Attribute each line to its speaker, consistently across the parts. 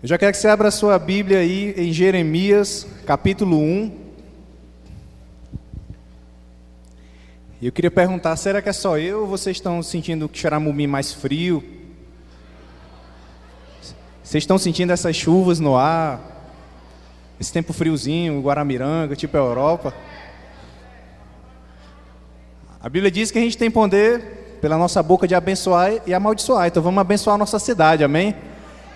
Speaker 1: Eu já quero que você abra a sua Bíblia aí em Jeremias, capítulo 1. E eu queria perguntar, será que é só eu ou vocês estão sentindo que Xaramubim mais frio? Vocês estão sentindo essas chuvas no ar? Esse tempo friozinho, Guaramiranga, tipo a Europa? A Bíblia diz que a gente tem poder pela nossa boca de abençoar e amaldiçoar. Então vamos abençoar a nossa cidade, amém?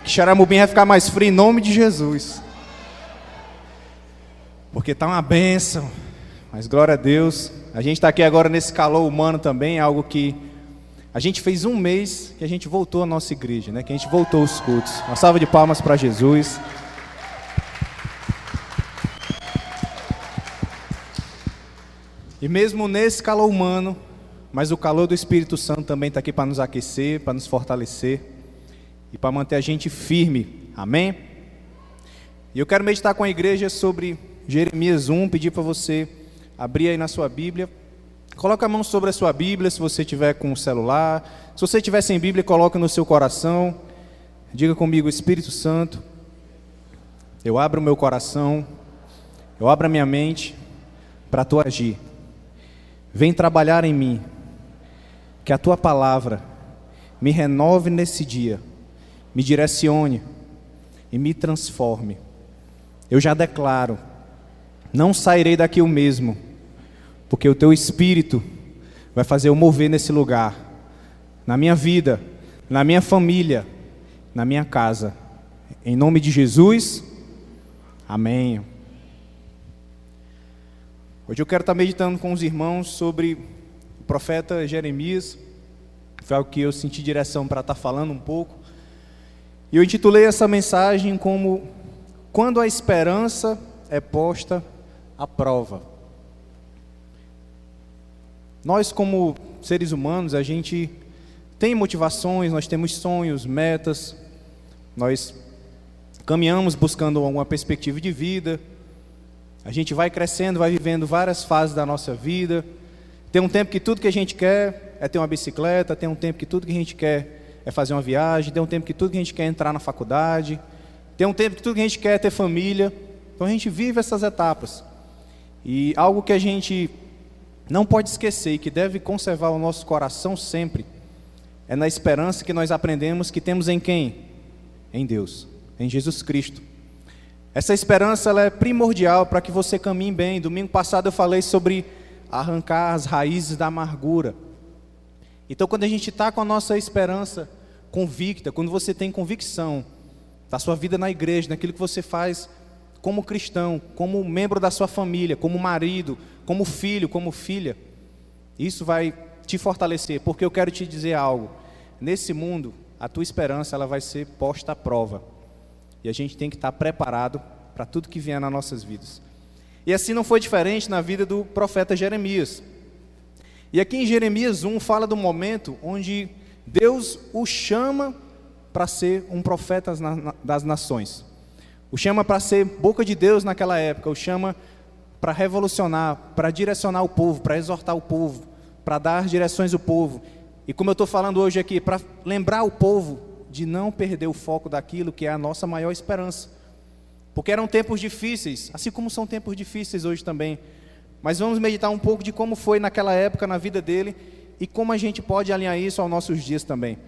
Speaker 1: Que Xaramubim vai ficar mais frio em nome de Jesus. Porque está uma bênção. Mas glória a Deus. A gente está aqui agora nesse calor humano também, algo que a gente fez um mês que a gente voltou à nossa igreja, né? Que a gente voltou aos cultos. Uma salva de palmas para Jesus. E mesmo nesse calor humano, mas o calor do Espírito Santo também está aqui para nos aquecer, para nos fortalecer e para manter a gente firme. Amém? E eu quero meditar com a igreja sobre Jeremias 1, pedir para você abrir aí na sua Bíblia. Coloca a mão sobre a sua Bíblia, se você tiver com o celular. Se você tiver sem Bíblia, coloque no seu coração. Diga comigo, Espírito Santo, eu abro o meu coração, eu abro a minha mente para tu agir. Vem trabalhar em mim. Que a tua palavra me renove nesse dia me direcione e me transforme. Eu já declaro, não sairei daqui o mesmo, porque o teu espírito vai fazer eu mover nesse lugar, na minha vida, na minha família, na minha casa. Em nome de Jesus, amém. Hoje eu quero estar meditando com os irmãos sobre o profeta Jeremias. Foi algo que eu senti direção para estar falando um pouco. E eu intitulei essa mensagem como Quando a esperança é posta à prova. Nós, como seres humanos, a gente tem motivações, nós temos sonhos, metas, nós caminhamos buscando alguma perspectiva de vida, a gente vai crescendo, vai vivendo várias fases da nossa vida. Tem um tempo que tudo que a gente quer é ter uma bicicleta, tem um tempo que tudo que a gente quer é fazer uma viagem, tem um tempo que tudo que a gente quer é entrar na faculdade, tem um tempo que tudo que a gente quer é ter família. Então a gente vive essas etapas. E algo que a gente não pode esquecer e que deve conservar o nosso coração sempre é na esperança que nós aprendemos que temos em quem? Em Deus, em Jesus Cristo. Essa esperança ela é primordial para que você caminhe bem. Domingo passado eu falei sobre arrancar as raízes da amargura. Então, quando a gente está com a nossa esperança convicta, quando você tem convicção da sua vida na igreja, naquilo que você faz como cristão, como membro da sua família, como marido, como filho, como filha, isso vai te fortalecer, porque eu quero te dizer algo. Nesse mundo, a tua esperança ela vai ser posta à prova. E a gente tem que estar preparado para tudo que vier nas nossas vidas. E assim não foi diferente na vida do profeta Jeremias. E aqui em Jeremias 1 fala do momento onde Deus o chama para ser um profeta das nações. O chama para ser boca de Deus naquela época, o chama para revolucionar, para direcionar o povo, para exortar o povo, para dar direções ao povo. E como eu estou falando hoje aqui, para lembrar o povo de não perder o foco daquilo que é a nossa maior esperança. Porque eram tempos difíceis, assim como são tempos difíceis hoje também. Mas vamos meditar um pouco de como foi naquela época na vida dele e como a gente pode alinhar isso aos nossos dias também.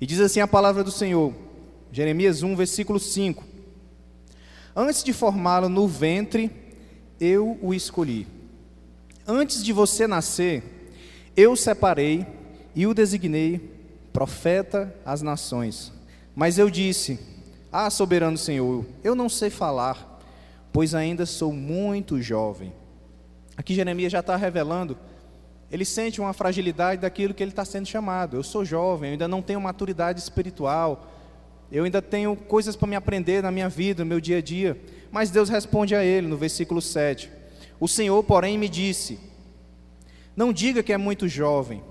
Speaker 1: E diz assim a palavra do Senhor, Jeremias 1, versículo 5: Antes de formá-lo no ventre, eu o escolhi. Antes de você nascer, eu o separei e o designei profeta às nações. Mas eu disse: Ah, soberano Senhor, eu não sei falar, pois ainda sou muito jovem. Aqui Jeremias já está revelando, ele sente uma fragilidade daquilo que ele está sendo chamado. Eu sou jovem, eu ainda não tenho maturidade espiritual, eu ainda tenho coisas para me aprender na minha vida, no meu dia a dia. Mas Deus responde a ele no versículo 7. O Senhor, porém, me disse: Não diga que é muito jovem.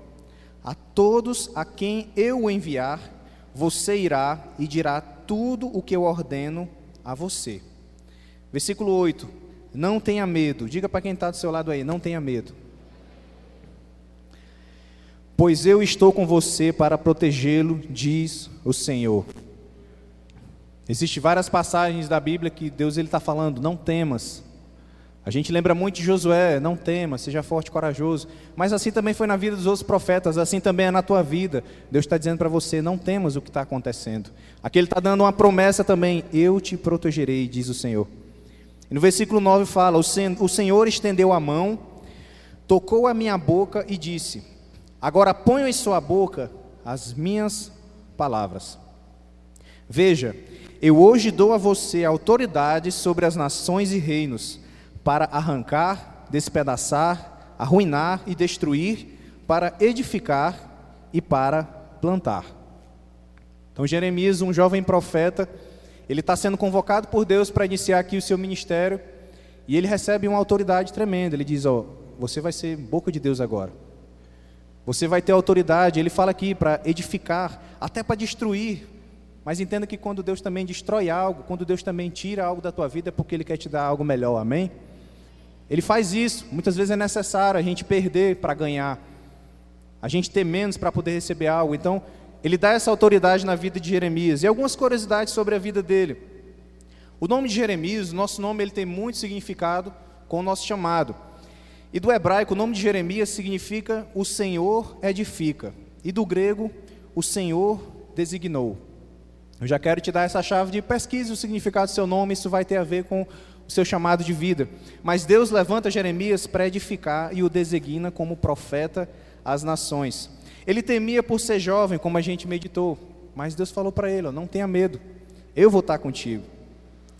Speaker 1: A todos a quem eu o enviar, você irá e dirá tudo o que eu ordeno a você. Versículo 8. Não tenha medo. Diga para quem está do seu lado aí: não tenha medo. Pois eu estou com você para protegê-lo, diz o Senhor. Existem várias passagens da Bíblia que Deus está falando, não temas. A gente lembra muito de Josué, não temas, seja forte e corajoso. Mas assim também foi na vida dos outros profetas, assim também é na tua vida. Deus está dizendo para você, não temas o que está acontecendo. Aqui ele está dando uma promessa também, eu te protegerei, diz o Senhor. E no versículo 9 fala, o Senhor estendeu a mão, tocou a minha boca e disse, agora ponho em sua boca as minhas palavras. Veja, eu hoje dou a você autoridade sobre as nações e reinos, para arrancar, despedaçar, arruinar e destruir, para edificar e para plantar. Então, Jeremias, um jovem profeta, ele está sendo convocado por Deus para iniciar aqui o seu ministério, e ele recebe uma autoridade tremenda. Ele diz: Ó, você vai ser boca de Deus agora. Você vai ter autoridade. Ele fala aqui para edificar, até para destruir. Mas entenda que quando Deus também destrói algo, quando Deus também tira algo da tua vida, é porque Ele quer te dar algo melhor. Amém? Ele faz isso. Muitas vezes é necessário a gente perder para ganhar, a gente ter menos para poder receber algo. Então, ele dá essa autoridade na vida de Jeremias. E algumas curiosidades sobre a vida dele. O nome de Jeremias, o nosso nome, ele tem muito significado com o nosso chamado. E do hebraico, o nome de Jeremias significa o Senhor edifica. E do grego, o Senhor designou. Eu já quero te dar essa chave de pesquisa o significado do seu nome, isso vai ter a ver com o seu chamado de vida. Mas Deus levanta Jeremias para edificar e o designa como profeta às nações. Ele temia por ser jovem, como a gente meditou, mas Deus falou para ele: ó, não tenha medo, eu vou estar contigo.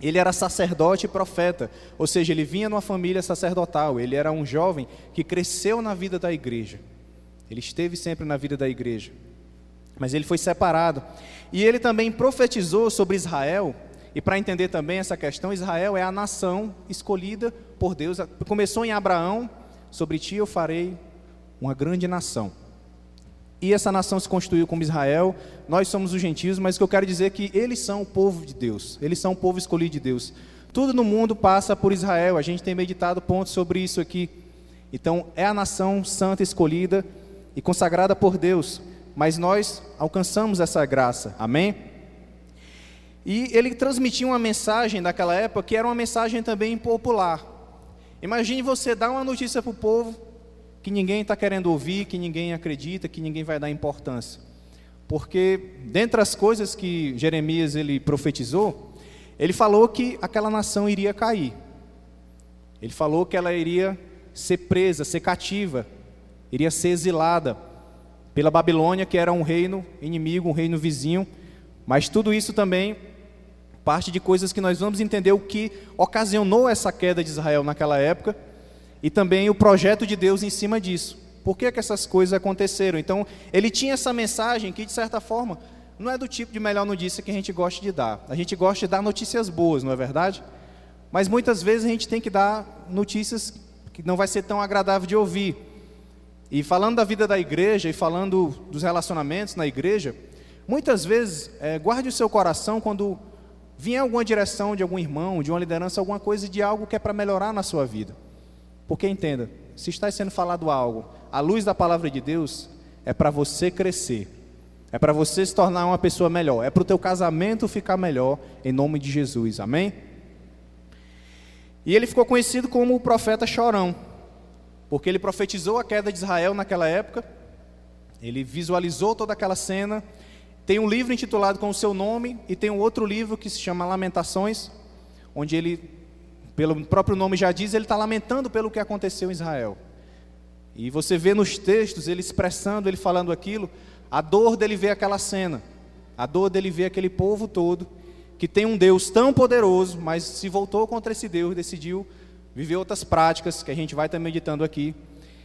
Speaker 1: Ele era sacerdote e profeta, ou seja, ele vinha numa família sacerdotal, ele era um jovem que cresceu na vida da igreja. Ele esteve sempre na vida da igreja. Mas ele foi separado. E ele também profetizou sobre Israel e para entender também essa questão, Israel é a nação escolhida por Deus. Começou em Abraão, sobre ti eu farei uma grande nação. E essa nação se constituiu como Israel. Nós somos os gentios, mas o que eu quero dizer é que eles são o povo de Deus. Eles são o povo escolhido de Deus. Tudo no mundo passa por Israel. A gente tem meditado pontos sobre isso aqui. Então, é a nação santa escolhida e consagrada por Deus. Mas nós alcançamos essa graça. Amém? E ele transmitia uma mensagem daquela época que era uma mensagem também popular. Imagine você dar uma notícia para o povo que ninguém está querendo ouvir, que ninguém acredita, que ninguém vai dar importância. Porque, dentre as coisas que Jeremias ele profetizou, ele falou que aquela nação iria cair. Ele falou que ela iria ser presa, ser cativa, iria ser exilada pela Babilônia, que era um reino inimigo, um reino vizinho. Mas tudo isso também parte de coisas que nós vamos entender o que ocasionou essa queda de Israel naquela época e também o projeto de Deus em cima disso. Por que, que essas coisas aconteceram? Então, ele tinha essa mensagem que, de certa forma, não é do tipo de melhor notícia que a gente gosta de dar. A gente gosta de dar notícias boas, não é verdade? Mas muitas vezes a gente tem que dar notícias que não vai ser tão agradável de ouvir. E falando da vida da igreja e falando dos relacionamentos na igreja, muitas vezes, é, guarde o seu coração quando vinha alguma direção de algum irmão, de uma liderança, alguma coisa de algo que é para melhorar na sua vida. Porque entenda, se está sendo falado algo, à luz da palavra de Deus, é para você crescer. É para você se tornar uma pessoa melhor. É para o teu casamento ficar melhor, em nome de Jesus. Amém? E ele ficou conhecido como o profeta chorão, porque ele profetizou a queda de Israel naquela época. Ele visualizou toda aquela cena tem um livro intitulado com o seu nome e tem um outro livro que se chama Lamentações, onde ele, pelo próprio nome já diz, ele está lamentando pelo que aconteceu em Israel. E você vê nos textos ele expressando, ele falando aquilo, a dor dele ver aquela cena, a dor dele ver aquele povo todo, que tem um Deus tão poderoso, mas se voltou contra esse Deus, decidiu viver outras práticas, que a gente vai estar meditando aqui,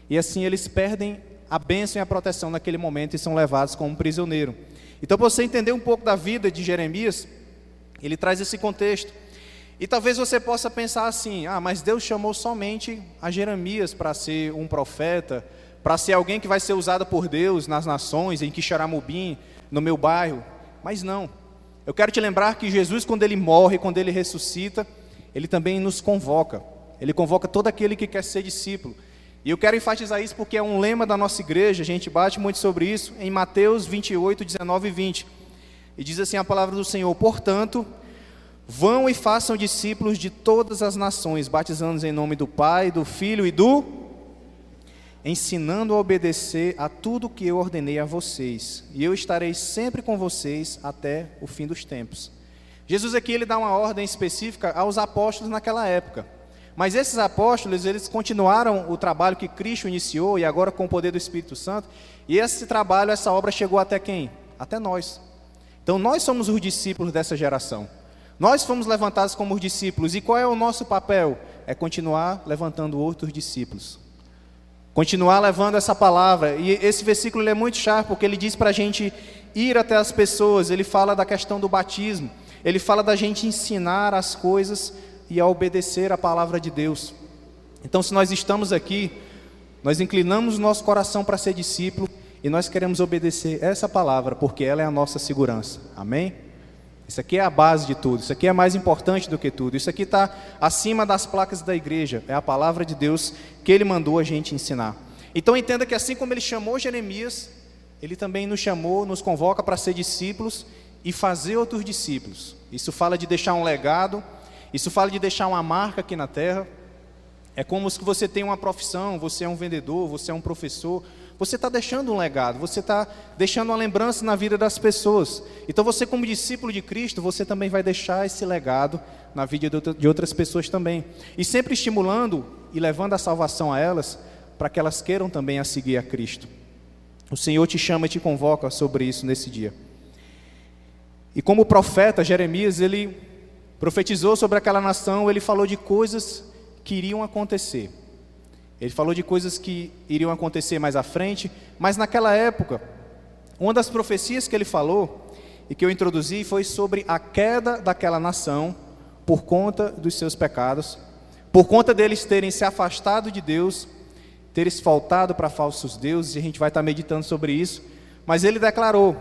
Speaker 1: e assim eles perdem a bênção e a proteção naquele momento e são levados como prisioneiro. Então, para você entender um pouco da vida de Jeremias, ele traz esse contexto. E talvez você possa pensar assim: ah, mas Deus chamou somente a Jeremias para ser um profeta, para ser alguém que vai ser usado por Deus nas nações, em Quixaramubim, no meu bairro. Mas não. Eu quero te lembrar que Jesus, quando ele morre, quando ele ressuscita, ele também nos convoca. Ele convoca todo aquele que quer ser discípulo. E eu quero enfatizar isso porque é um lema da nossa igreja, a gente bate muito sobre isso, em Mateus 28, 19 e 20. E diz assim a palavra do Senhor: Portanto, Vão e façam discípulos de todas as nações, batizando-os em nome do Pai, do Filho e do ensinando a obedecer a tudo que eu ordenei a vocês, e eu estarei sempre com vocês até o fim dos tempos. Jesus aqui ele dá uma ordem específica aos apóstolos naquela época. Mas esses apóstolos, eles continuaram o trabalho que Cristo iniciou e agora com o poder do Espírito Santo, e esse trabalho, essa obra chegou até quem? Até nós. Então nós somos os discípulos dessa geração. Nós fomos levantados como os discípulos, e qual é o nosso papel? É continuar levantando outros discípulos. Continuar levando essa palavra. E esse versículo é muito chato, porque ele diz para a gente ir até as pessoas, ele fala da questão do batismo, ele fala da gente ensinar as coisas e a obedecer a palavra de Deus. Então, se nós estamos aqui, nós inclinamos o nosso coração para ser discípulo e nós queremos obedecer essa palavra, porque ela é a nossa segurança. Amém? Isso aqui é a base de tudo, isso aqui é mais importante do que tudo. Isso aqui está acima das placas da igreja, é a palavra de Deus que ele mandou a gente ensinar. Então entenda que assim como ele chamou Jeremias, ele também nos chamou, nos convoca para ser discípulos e fazer outros discípulos. Isso fala de deixar um legado, isso fala de deixar uma marca aqui na terra. É como se você tem uma profissão, você é um vendedor, você é um professor, você está deixando um legado, você está deixando uma lembrança na vida das pessoas. Então, você, como discípulo de Cristo, você também vai deixar esse legado na vida de outras pessoas também. E sempre estimulando e levando a salvação a elas, para que elas queiram também a seguir a Cristo. O Senhor te chama e te convoca sobre isso nesse dia. E como profeta, Jeremias, ele profetizou sobre aquela nação, ele falou de coisas que iriam acontecer. Ele falou de coisas que iriam acontecer mais à frente, mas naquela época, uma das profecias que ele falou e que eu introduzi foi sobre a queda daquela nação por conta dos seus pecados, por conta deles terem se afastado de Deus, terem se faltado para falsos deuses, e a gente vai estar meditando sobre isso. Mas ele declarou,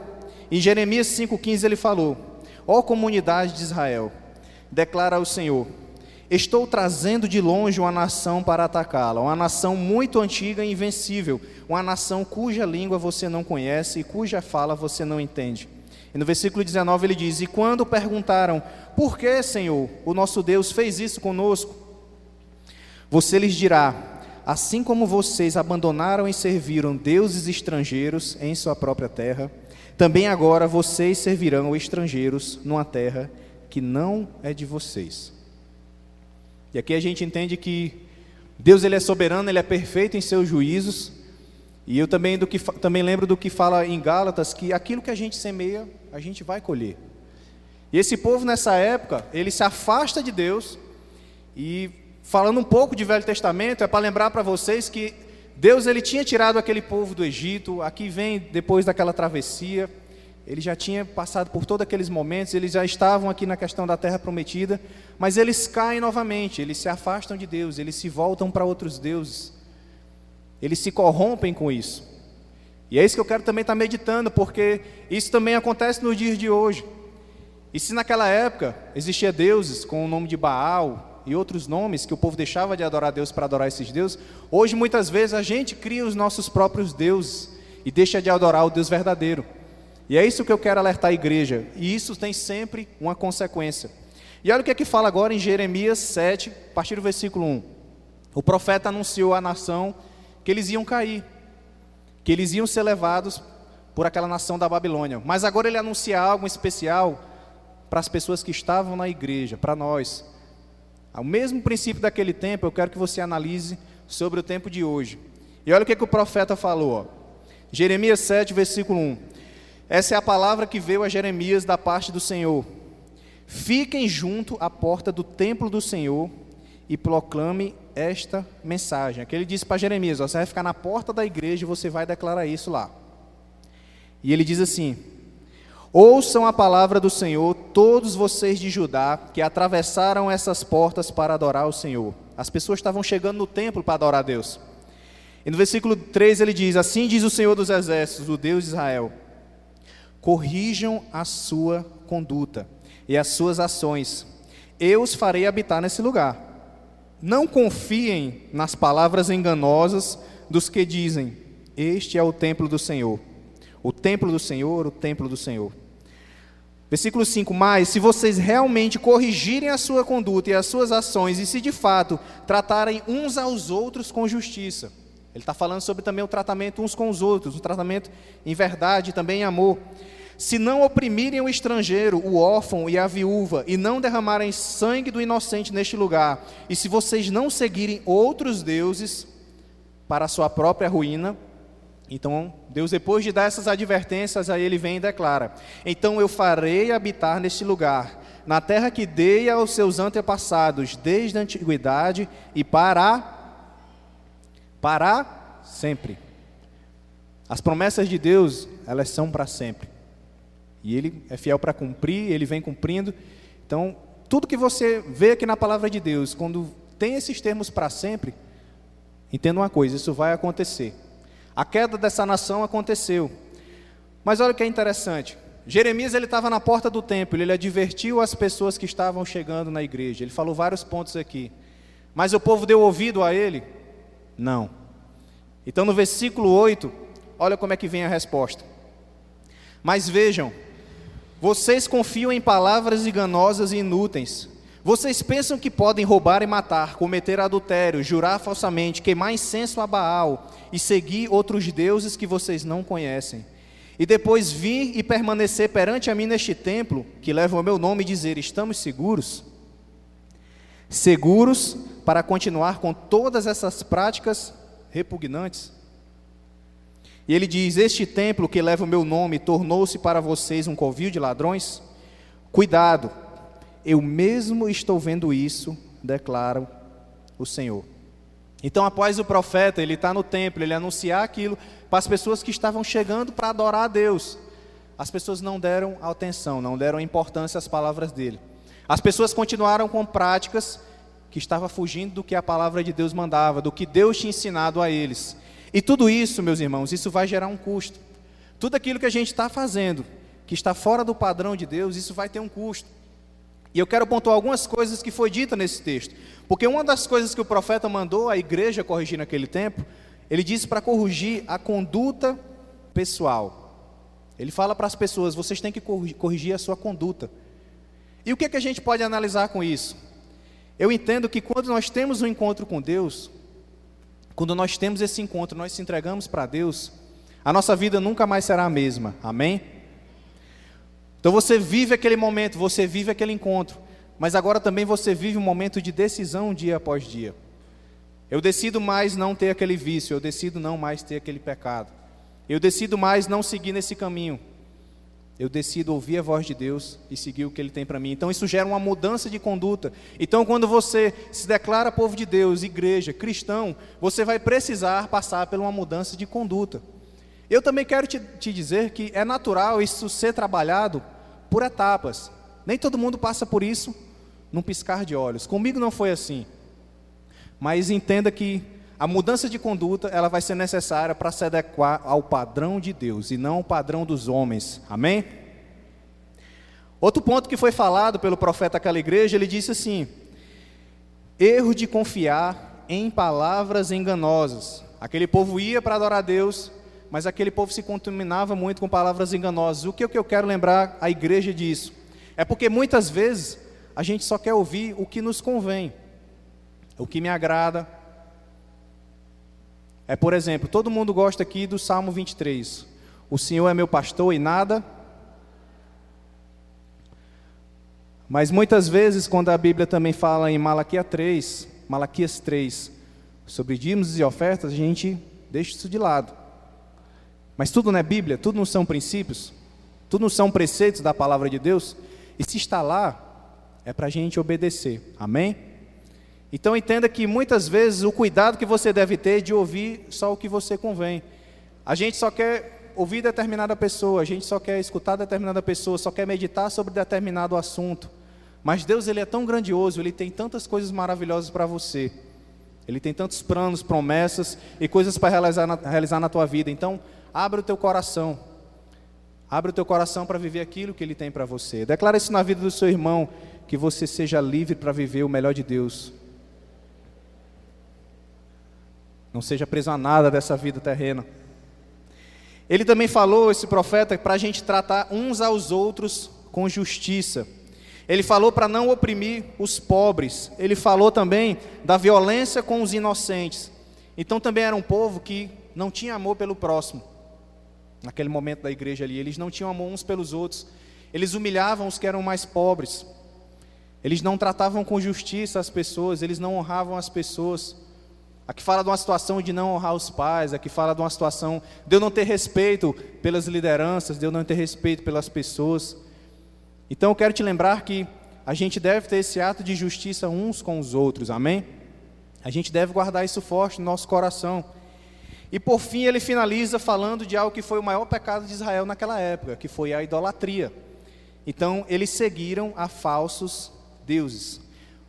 Speaker 1: em Jeremias 5,15 ele falou: Ó comunidade de Israel, declara o Senhor, Estou trazendo de longe uma nação para atacá-la, uma nação muito antiga e invencível, uma nação cuja língua você não conhece e cuja fala você não entende. E no versículo 19 ele diz: E quando perguntaram, por que, Senhor, o nosso Deus fez isso conosco? Você lhes dirá: Assim como vocês abandonaram e serviram deuses estrangeiros em sua própria terra, também agora vocês servirão estrangeiros numa terra que não é de vocês. E aqui a gente entende que Deus ele é soberano, ele é perfeito em seus juízos. E eu também, do que, também lembro do que fala em Gálatas, que aquilo que a gente semeia, a gente vai colher. E esse povo nessa época, ele se afasta de Deus. E falando um pouco de Velho Testamento, é para lembrar para vocês que Deus ele tinha tirado aquele povo do Egito, aqui vem depois daquela travessia, ele já tinha passado por todos aqueles momentos, eles já estavam aqui na questão da terra prometida, mas eles caem novamente, eles se afastam de Deus, eles se voltam para outros deuses, eles se corrompem com isso. E é isso que eu quero também estar meditando, porque isso também acontece nos dias de hoje. E se naquela época existia deuses com o nome de Baal e outros nomes que o povo deixava de adorar Deus para adorar esses deuses, hoje muitas vezes a gente cria os nossos próprios deuses e deixa de adorar o Deus verdadeiro. E é isso que eu quero alertar a igreja. E isso tem sempre uma consequência. E olha o que é que fala agora em Jeremias 7, a partir do versículo 1. O profeta anunciou à nação que eles iam cair, que eles iam ser levados por aquela nação da Babilônia. Mas agora ele anuncia algo especial para as pessoas que estavam na igreja, para nós. Ao mesmo princípio daquele tempo, eu quero que você analise sobre o tempo de hoje. E olha o que, é que o profeta falou. Ó. Jeremias 7, versículo 1. Essa é a palavra que veio a Jeremias da parte do Senhor. Fiquem junto à porta do templo do Senhor e proclame esta mensagem. Aqui ele disse para Jeremias: você vai ficar na porta da igreja e você vai declarar isso lá. E ele diz assim: Ouçam a palavra do Senhor, todos vocês de Judá que atravessaram essas portas para adorar o Senhor. As pessoas estavam chegando no templo para adorar a Deus. E no versículo 3 ele diz: Assim diz o Senhor dos Exércitos, o Deus de Israel corrijam a sua conduta e as suas ações. Eu os farei habitar nesse lugar. Não confiem nas palavras enganosas dos que dizem: Este é o templo do Senhor. O templo do Senhor, o templo do Senhor. Versículo 5: Mas se vocês realmente corrigirem a sua conduta e as suas ações, e se de fato tratarem uns aos outros com justiça. Ele está falando sobre também o tratamento uns com os outros, o tratamento em verdade, também em amor. Se não oprimirem o estrangeiro, o órfão e a viúva, e não derramarem sangue do inocente neste lugar, e se vocês não seguirem outros deuses para a sua própria ruína, então, Deus, depois de dar essas advertências, aí ele vem e declara: Então eu farei habitar neste lugar, na terra que dei aos seus antepassados, desde a antiguidade e para. Para sempre. As promessas de Deus, elas são para sempre. E Ele é fiel para cumprir, Ele vem cumprindo. Então, tudo que você vê aqui na palavra de Deus, quando tem esses termos para sempre, entenda uma coisa: isso vai acontecer. A queda dessa nação aconteceu. Mas olha o que é interessante. Jeremias ele estava na porta do templo, ele advertiu as pessoas que estavam chegando na igreja. Ele falou vários pontos aqui. Mas o povo deu ouvido a ele? Não. Então no versículo 8, olha como é que vem a resposta. Mas vejam, vocês confiam em palavras enganosas e inúteis. Vocês pensam que podem roubar e matar, cometer adultério, jurar falsamente, queimar incenso a Baal e seguir outros deuses que vocês não conhecem. E depois vir e permanecer perante a mim neste templo, que leva o meu nome, e dizer: Estamos seguros? Seguros para continuar com todas essas práticas repugnantes? E ele diz: Este templo que leva o meu nome tornou-se para vocês um covil de ladrões? Cuidado, eu mesmo estou vendo isso, declara o Senhor. Então, após o profeta, ele está no templo, ele anunciar aquilo para as pessoas que estavam chegando para adorar a Deus. As pessoas não deram atenção, não deram importância às palavras dele. As pessoas continuaram com práticas que estavam fugindo do que a palavra de Deus mandava, do que Deus tinha ensinado a eles. E tudo isso, meus irmãos, isso vai gerar um custo. Tudo aquilo que a gente está fazendo, que está fora do padrão de Deus, isso vai ter um custo. E eu quero pontuar algumas coisas que foi dita nesse texto. Porque uma das coisas que o profeta mandou a igreja corrigir naquele tempo, ele disse para corrigir a conduta pessoal. Ele fala para as pessoas: vocês têm que corrigir a sua conduta. E o que, é que a gente pode analisar com isso? Eu entendo que quando nós temos um encontro com Deus, quando nós temos esse encontro, nós se entregamos para Deus, a nossa vida nunca mais será a mesma. Amém? Então você vive aquele momento, você vive aquele encontro, mas agora também você vive um momento de decisão dia após dia. Eu decido mais não ter aquele vício, eu decido não mais ter aquele pecado. Eu decido mais não seguir nesse caminho. Eu decido ouvir a voz de Deus e seguir o que Ele tem para mim. Então isso gera uma mudança de conduta. Então quando você se declara povo de Deus, igreja, cristão, você vai precisar passar por uma mudança de conduta. Eu também quero te, te dizer que é natural isso ser trabalhado por etapas. Nem todo mundo passa por isso num piscar de olhos. Comigo não foi assim. Mas entenda que a mudança de conduta ela vai ser necessária para se adequar ao padrão de Deus e não ao padrão dos homens. Amém? Outro ponto que foi falado pelo profeta àquela igreja, ele disse assim: erro de confiar em palavras enganosas. Aquele povo ia para adorar a Deus, mas aquele povo se contaminava muito com palavras enganosas. O que, que eu quero lembrar a igreja disso? É porque muitas vezes a gente só quer ouvir o que nos convém, o que me agrada. É, por exemplo, todo mundo gosta aqui do Salmo 23. O Senhor é meu pastor e nada. Mas muitas vezes, quando a Bíblia também fala em Malaquias 3, Malaquias 3, sobre dízimos e ofertas, a gente deixa isso de lado. Mas tudo não é Bíblia, tudo não são princípios, tudo não são preceitos da palavra de Deus. E se está lá, é para a gente obedecer. Amém? Então entenda que muitas vezes o cuidado que você deve ter de ouvir só o que você convém. A gente só quer ouvir determinada pessoa, a gente só quer escutar determinada pessoa, só quer meditar sobre determinado assunto. Mas Deus ele é tão grandioso, ele tem tantas coisas maravilhosas para você. Ele tem tantos planos, promessas e coisas para realizar na, realizar na tua vida. Então, Abra o teu coração. Abra o teu coração para viver aquilo que Ele tem para você. Declara isso na vida do seu irmão, que você seja livre para viver o melhor de Deus. Não seja preso a nada dessa vida terrena. Ele também falou, esse profeta, para a gente tratar uns aos outros com justiça. Ele falou para não oprimir os pobres. Ele falou também da violência com os inocentes. Então também era um povo que não tinha amor pelo próximo. Naquele momento da igreja ali, eles não tinham amor uns pelos outros. Eles humilhavam os que eram mais pobres. Eles não tratavam com justiça as pessoas, eles não honravam as pessoas. Aqui fala de uma situação de não honrar os pais, aqui fala de uma situação de eu não ter respeito pelas lideranças, de eu não ter respeito pelas pessoas. Então eu quero te lembrar que a gente deve ter esse ato de justiça uns com os outros, amém? A gente deve guardar isso forte no nosso coração. E por fim ele finaliza falando de algo que foi o maior pecado de Israel naquela época, que foi a idolatria. Então eles seguiram a falsos deuses.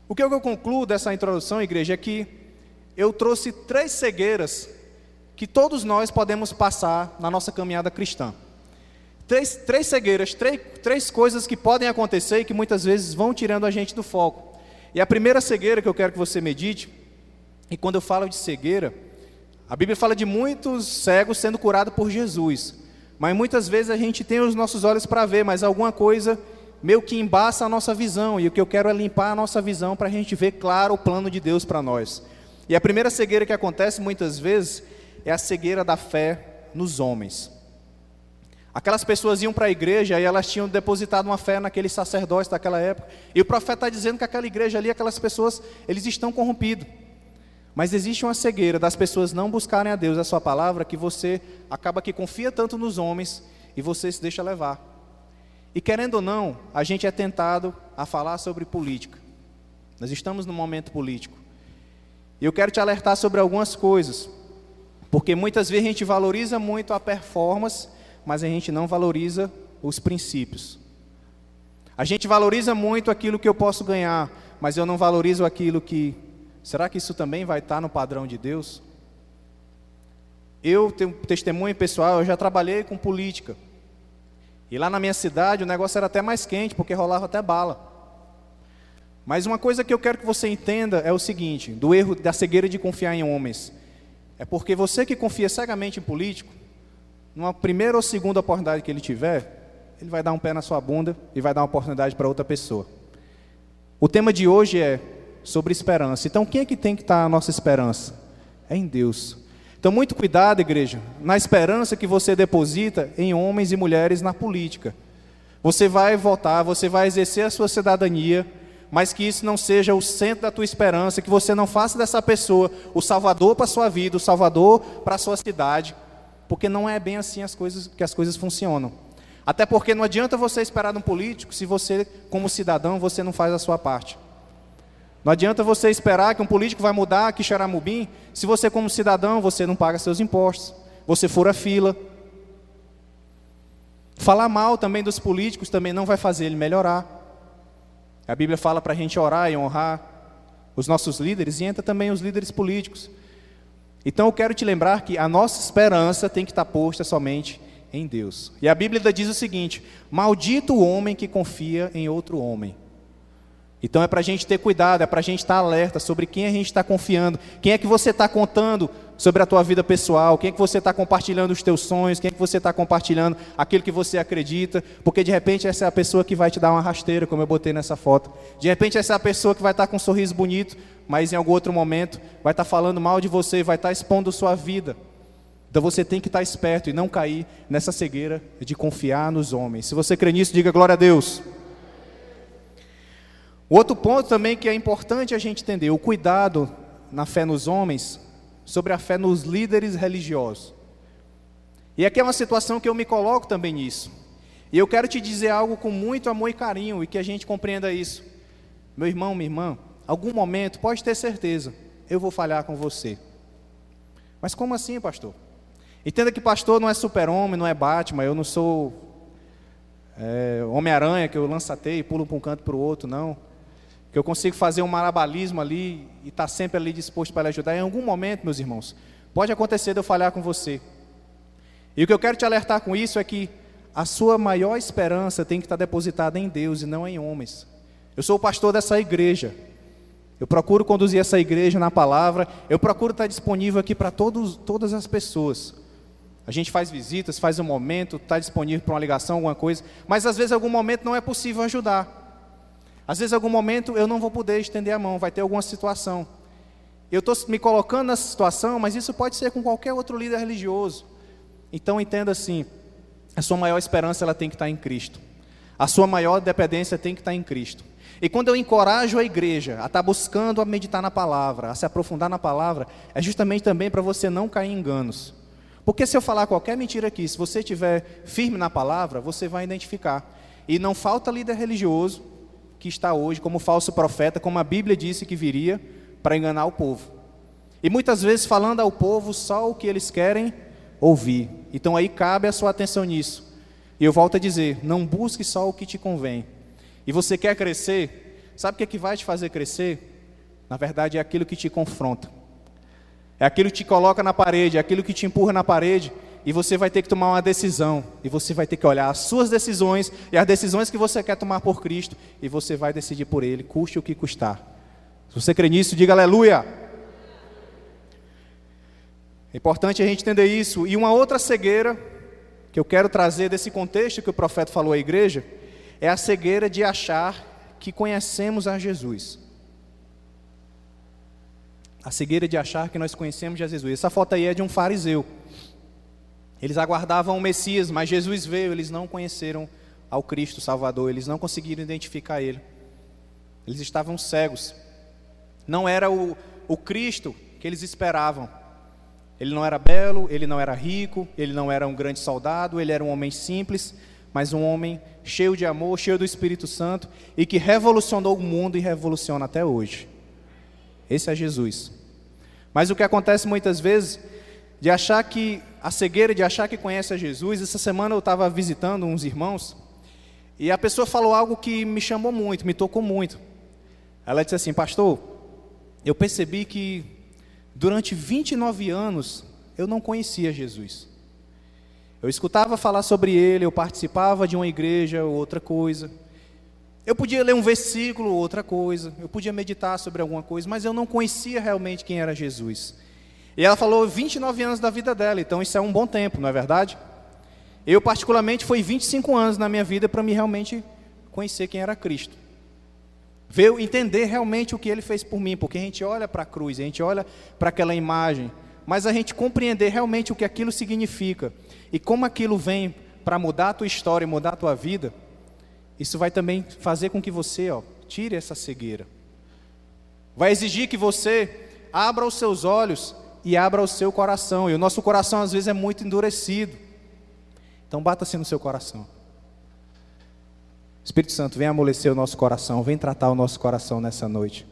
Speaker 1: O que eu concluo dessa introdução, igreja, é que eu trouxe três cegueiras que todos nós podemos passar na nossa caminhada cristã. Três, três cegueiras, três, três coisas que podem acontecer e que muitas vezes vão tirando a gente do foco. E a primeira cegueira que eu quero que você medite, e quando eu falo de cegueira, a Bíblia fala de muitos cegos sendo curados por Jesus. Mas muitas vezes a gente tem os nossos olhos para ver, mas alguma coisa meio que embaça a nossa visão. E o que eu quero é limpar a nossa visão para a gente ver claro o plano de Deus para nós. E a primeira cegueira que acontece muitas vezes é a cegueira da fé nos homens. Aquelas pessoas iam para a igreja e elas tinham depositado uma fé naqueles sacerdotes daquela época. E o profeta está dizendo que aquela igreja ali, aquelas pessoas, eles estão corrompidos. Mas existe uma cegueira das pessoas não buscarem a Deus a sua palavra, que você acaba que confia tanto nos homens e você se deixa levar. E querendo ou não, a gente é tentado a falar sobre política. Nós estamos num momento político. E eu quero te alertar sobre algumas coisas. Porque muitas vezes a gente valoriza muito a performance mas a gente não valoriza os princípios. A gente valoriza muito aquilo que eu posso ganhar, mas eu não valorizo aquilo que. Será que isso também vai estar no padrão de Deus? Eu tenho testemunho pessoal, eu já trabalhei com política. E lá na minha cidade o negócio era até mais quente, porque rolava até bala. Mas uma coisa que eu quero que você entenda é o seguinte: do erro da cegueira de confiar em homens. É porque você que confia cegamente em político, numa primeira ou segunda oportunidade que ele tiver, ele vai dar um pé na sua bunda e vai dar uma oportunidade para outra pessoa. O tema de hoje é sobre esperança. Então, quem é que tem que estar a nossa esperança? É em Deus. Então, muito cuidado, igreja, na esperança que você deposita em homens e mulheres na política. Você vai votar, você vai exercer a sua cidadania, mas que isso não seja o centro da tua esperança, que você não faça dessa pessoa o salvador para a sua vida, o salvador para a sua cidade, porque não é bem assim as coisas que as coisas funcionam. Até porque não adianta você esperar de um político se você, como cidadão, você não faz a sua parte. Não adianta você esperar que um político vai mudar que Xaramubim, se você como cidadão, você não paga seus impostos, você fura fila. Falar mal também dos políticos também não vai fazer ele melhorar. A Bíblia fala para a gente orar e honrar os nossos líderes e entra também os líderes políticos. Então eu quero te lembrar que a nossa esperança tem que estar posta somente em Deus. E a Bíblia diz o seguinte: Maldito o homem que confia em outro homem. Então é para a gente ter cuidado, é para a gente estar alerta sobre quem a gente está confiando, quem é que você está contando sobre a tua vida pessoal, quem é que você está compartilhando os teus sonhos, quem é que você está compartilhando aquilo que você acredita, porque de repente essa é a pessoa que vai te dar uma rasteira, como eu botei nessa foto. De repente essa é a pessoa que vai estar com um sorriso bonito, mas em algum outro momento vai estar falando mal de você, vai estar expondo sua vida. Então você tem que estar esperto e não cair nessa cegueira de confiar nos homens. Se você crê nisso, diga glória a Deus. Outro ponto também que é importante a gente entender, o cuidado na fé nos homens sobre a fé nos líderes religiosos. E aqui é uma situação que eu me coloco também nisso. E eu quero te dizer algo com muito amor e carinho e que a gente compreenda isso. Meu irmão, minha irmã, algum momento, pode ter certeza, eu vou falhar com você. Mas como assim, pastor? Entenda que pastor não é super-homem, não é Batman, eu não sou é, Homem-Aranha, que eu lançatei e pulo para um canto para o outro, não. Que eu consigo fazer um marabalismo ali e estar tá sempre ali disposto para lhe ajudar. Em algum momento, meus irmãos, pode acontecer de eu falhar com você. E o que eu quero te alertar com isso é que a sua maior esperança tem que estar depositada em Deus e não em homens. Eu sou o pastor dessa igreja. Eu procuro conduzir essa igreja na palavra. Eu procuro estar disponível aqui para todas as pessoas. A gente faz visitas, faz um momento, está disponível para uma ligação, alguma coisa, mas às vezes, algum momento, não é possível ajudar. Às vezes, em algum momento, eu não vou poder estender a mão, vai ter alguma situação. Eu estou me colocando nessa situação, mas isso pode ser com qualquer outro líder religioso. Então, entenda assim: a sua maior esperança ela tem que estar em Cristo. A sua maior dependência tem que estar em Cristo. E quando eu encorajo a igreja a estar buscando a meditar na palavra, a se aprofundar na palavra, é justamente também para você não cair em enganos. Porque se eu falar qualquer mentira aqui, se você estiver firme na palavra, você vai identificar. E não falta líder religioso que está hoje como falso profeta, como a Bíblia disse que viria, para enganar o povo. E muitas vezes falando ao povo só o que eles querem ouvir. Então aí cabe a sua atenção nisso. E eu volto a dizer: não busque só o que te convém. E você quer crescer? Sabe o que, é que vai te fazer crescer? Na verdade, é aquilo que te confronta. É aquilo que te coloca na parede, é aquilo que te empurra na parede. E você vai ter que tomar uma decisão. E você vai ter que olhar as suas decisões e as decisões que você quer tomar por Cristo. E você vai decidir por Ele, custe o que custar. Se você crê nisso, diga aleluia. É importante a gente entender isso. E uma outra cegueira que eu quero trazer desse contexto que o profeta falou à igreja é a cegueira de achar que conhecemos a Jesus. A cegueira de achar que nós conhecemos a Jesus. Essa foto aí é de um fariseu. Eles aguardavam o Messias, mas Jesus veio, eles não conheceram ao Cristo Salvador, eles não conseguiram identificar ele. Eles estavam cegos. Não era o, o Cristo que eles esperavam. Ele não era belo, ele não era rico, ele não era um grande soldado, ele era um homem simples, mas um homem cheio de amor, cheio do Espírito Santo e que revolucionou o mundo e revoluciona até hoje. Esse é Jesus. Mas o que acontece muitas vezes de achar que a cegueira de achar que conhece a Jesus. Essa semana eu estava visitando uns irmãos e a pessoa falou algo que me chamou muito, me tocou muito. Ela disse assim, pastor, eu percebi que Durante 29 anos, eu não conhecia Jesus. Eu escutava falar sobre ele, eu participava de uma igreja ou outra coisa. Eu podia ler um versículo ou outra coisa, eu podia meditar sobre alguma coisa, mas eu não conhecia realmente quem era Jesus. E ela falou 29 anos da vida dela, então isso é um bom tempo, não é verdade? Eu, particularmente, foi 25 anos na minha vida para me realmente conhecer quem era Cristo ver, entender realmente o que ele fez por mim, porque a gente olha para a cruz, a gente olha para aquela imagem, mas a gente compreender realmente o que aquilo significa e como aquilo vem para mudar a tua história, mudar a tua vida, isso vai também fazer com que você, ó, tire essa cegueira. Vai exigir que você abra os seus olhos e abra o seu coração. E o nosso coração às vezes é muito endurecido. Então bata-se no seu coração. Espírito Santo, vem amolecer o nosso coração, vem tratar o nosso coração nessa noite.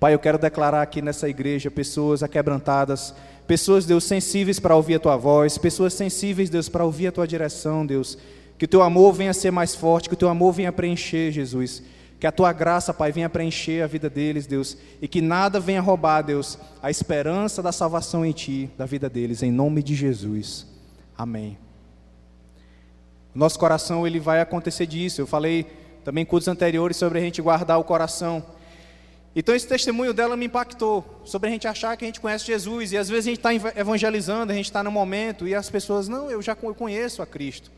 Speaker 1: Pai, eu quero declarar aqui nessa igreja pessoas aquebrantadas, pessoas, Deus, sensíveis para ouvir a tua voz, pessoas sensíveis, Deus, para ouvir a tua direção, Deus. Que o teu amor venha ser mais forte, que o teu amor venha preencher, Jesus. Que a tua graça, Pai, venha preencher a vida deles, Deus. E que nada venha roubar, Deus, a esperança da salvação em ti, da vida deles, em nome de Jesus. Amém. Nosso coração ele vai acontecer disso. Eu falei também em cultos anteriores sobre a gente guardar o coração. Então esse testemunho dela me impactou sobre a gente achar que a gente conhece Jesus e às vezes a gente está evangelizando, a gente está no momento e as pessoas não, eu já conheço a Cristo,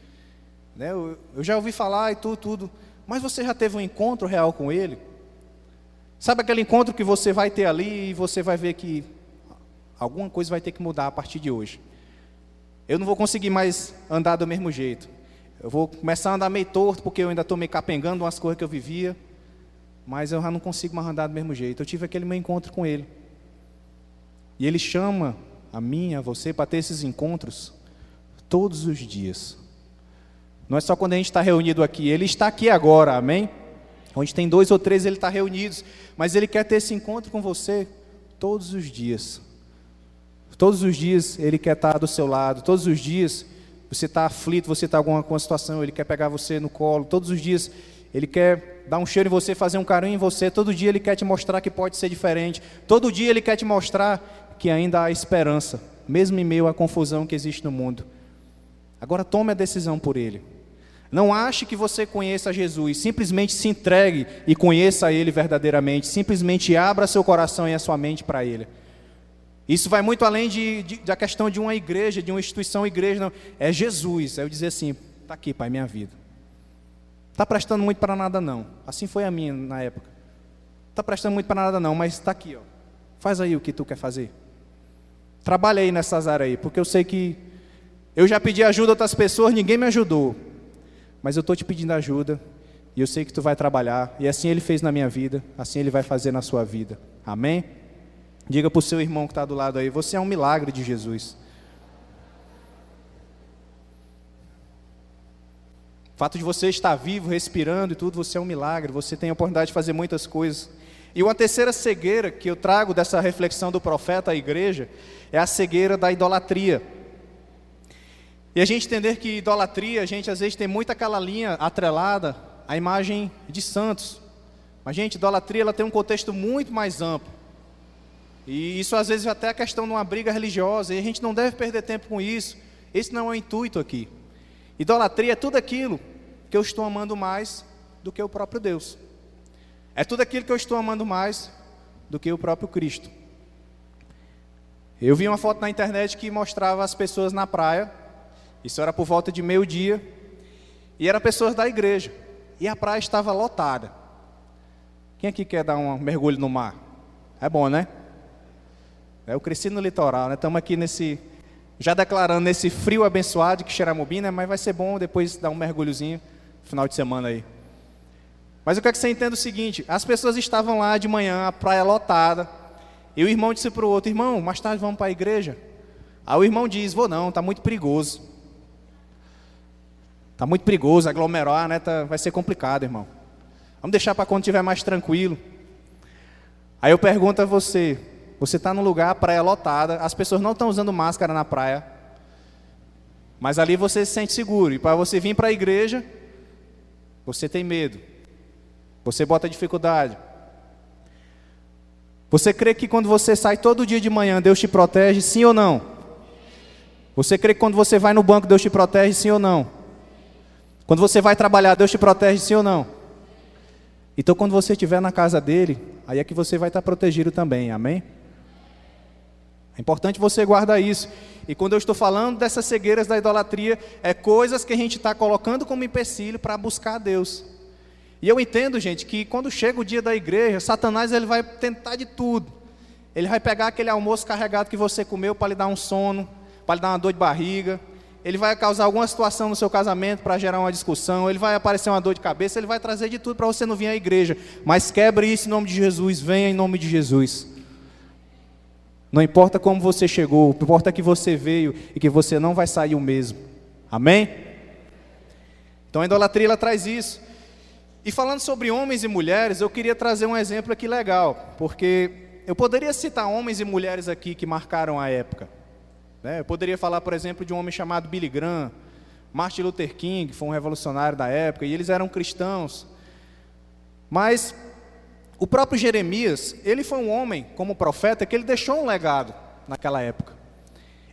Speaker 1: né? Eu, eu já ouvi falar e tudo, tudo. Mas você já teve um encontro real com Ele? Sabe aquele encontro que você vai ter ali e você vai ver que alguma coisa vai ter que mudar a partir de hoje. Eu não vou conseguir mais andar do mesmo jeito. Eu vou começar a andar meio torto, porque eu ainda estou meio capengando umas coisas que eu vivia, mas eu já não consigo mais andar do mesmo jeito. Eu tive aquele meu encontro com Ele. E Ele chama a mim, a você, para ter esses encontros todos os dias. Não é só quando a gente está reunido aqui, Ele está aqui agora, amém? Onde tem dois ou três, Ele está reunidos, mas Ele quer ter esse encontro com você todos os dias. Todos os dias Ele quer estar do seu lado, todos os dias você está aflito, você está com alguma situação, ele quer pegar você no colo. Todos os dias ele quer dar um cheiro em você, fazer um carinho em você. Todo dia ele quer te mostrar que pode ser diferente. Todo dia ele quer te mostrar que ainda há esperança, mesmo em meio à confusão que existe no mundo. Agora tome a decisão por ele. Não ache que você conheça Jesus, simplesmente se entregue e conheça Ele verdadeiramente. Simplesmente abra seu coração e a sua mente para Ele. Isso vai muito além de, de, da questão de uma igreja, de uma instituição igreja, não. É Jesus. É eu dizer assim: está aqui, Pai, minha vida. Está prestando muito para nada, não. Assim foi a minha na época. Está prestando muito para nada, não, mas está aqui, ó. Faz aí o que tu quer fazer. Trabalha aí nessas áreas aí, porque eu sei que eu já pedi ajuda a outras pessoas, ninguém me ajudou. Mas eu estou te pedindo ajuda e eu sei que tu vai trabalhar. E assim ele fez na minha vida, assim ele vai fazer na sua vida. Amém? Diga para o seu irmão que está do lado aí: você é um milagre de Jesus. O fato de você estar vivo, respirando e tudo, você é um milagre. Você tem a oportunidade de fazer muitas coisas. E uma terceira cegueira que eu trago dessa reflexão do profeta à igreja é a cegueira da idolatria. E a gente entender que idolatria, a gente às vezes tem muito aquela linha atrelada à imagem de santos. Mas, gente, idolatria ela tem um contexto muito mais amplo. E isso às vezes é até a questão de uma briga religiosa, e a gente não deve perder tempo com isso. Esse não é o intuito aqui. Idolatria é tudo aquilo que eu estou amando mais do que o próprio Deus. É tudo aquilo que eu estou amando mais do que o próprio Cristo. Eu vi uma foto na internet que mostrava as pessoas na praia, isso era por volta de meio-dia, e eram pessoas da igreja, e a praia estava lotada. Quem aqui quer dar um mergulho no mar? É bom, né? É, eu cresci no litoral, né? Estamos aqui nesse, já declarando nesse frio abençoado que Xeramobim, né? Mas vai ser bom depois dar um mergulhozinho final de semana aí. Mas eu quero que você entenda o seguinte: as pessoas estavam lá de manhã, a praia lotada, e o irmão disse para o outro: irmão, mais tarde vamos para a igreja. Aí o irmão diz: vou não, está muito perigoso. Está muito perigoso aglomerar, né? Tá, vai ser complicado, irmão. Vamos deixar para quando estiver mais tranquilo. Aí eu pergunto a você: você está num lugar, praia lotada, as pessoas não estão usando máscara na praia, mas ali você se sente seguro. E para você vir para a igreja, você tem medo, você bota dificuldade. Você crê que quando você sai todo dia de manhã, Deus te protege, sim ou não? Você crê que quando você vai no banco, Deus te protege, sim ou não? Quando você vai trabalhar, Deus te protege, sim ou não? Então, quando você estiver na casa dele, aí é que você vai estar protegido também, amém? É importante você guardar isso. E quando eu estou falando dessas cegueiras da idolatria, é coisas que a gente está colocando como empecilho para buscar a Deus. E eu entendo, gente, que quando chega o dia da igreja, Satanás ele vai tentar de tudo. Ele vai pegar aquele almoço carregado que você comeu para lhe dar um sono, para lhe dar uma dor de barriga. Ele vai causar alguma situação no seu casamento para gerar uma discussão. Ele vai aparecer uma dor de cabeça. Ele vai trazer de tudo para você não vir à igreja. Mas quebre isso em nome de Jesus. Venha em nome de Jesus. Não importa como você chegou, importa que você veio e que você não vai sair o mesmo. Amém? Então a idolatria ela traz isso. E falando sobre homens e mulheres, eu queria trazer um exemplo aqui legal, porque eu poderia citar homens e mulheres aqui que marcaram a época. Né? Eu poderia falar, por exemplo, de um homem chamado Billy Graham, Martin Luther King, foi um revolucionário da época, e eles eram cristãos. Mas o próprio Jeremias, ele foi um homem, como profeta, que ele deixou um legado naquela época.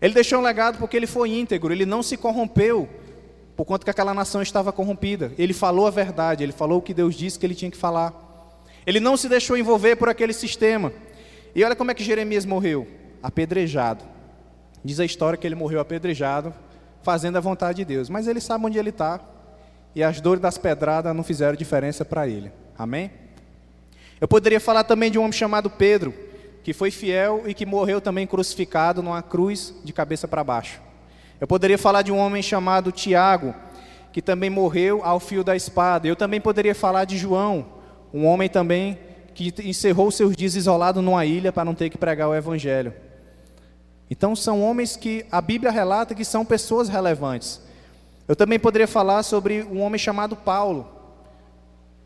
Speaker 1: Ele deixou um legado porque ele foi íntegro, ele não se corrompeu, por conta que aquela nação estava corrompida. Ele falou a verdade, ele falou o que Deus disse que ele tinha que falar. Ele não se deixou envolver por aquele sistema. E olha como é que Jeremias morreu: apedrejado. Diz a história que ele morreu apedrejado, fazendo a vontade de Deus. Mas ele sabe onde ele está, e as dores das pedradas não fizeram diferença para ele. Amém? Eu poderia falar também de um homem chamado Pedro, que foi fiel e que morreu também crucificado numa cruz de cabeça para baixo. Eu poderia falar de um homem chamado Tiago, que também morreu ao fio da espada. Eu também poderia falar de João, um homem também que encerrou seus dias isolado numa ilha para não ter que pregar o evangelho. Então são homens que a Bíblia relata que são pessoas relevantes. Eu também poderia falar sobre um homem chamado Paulo,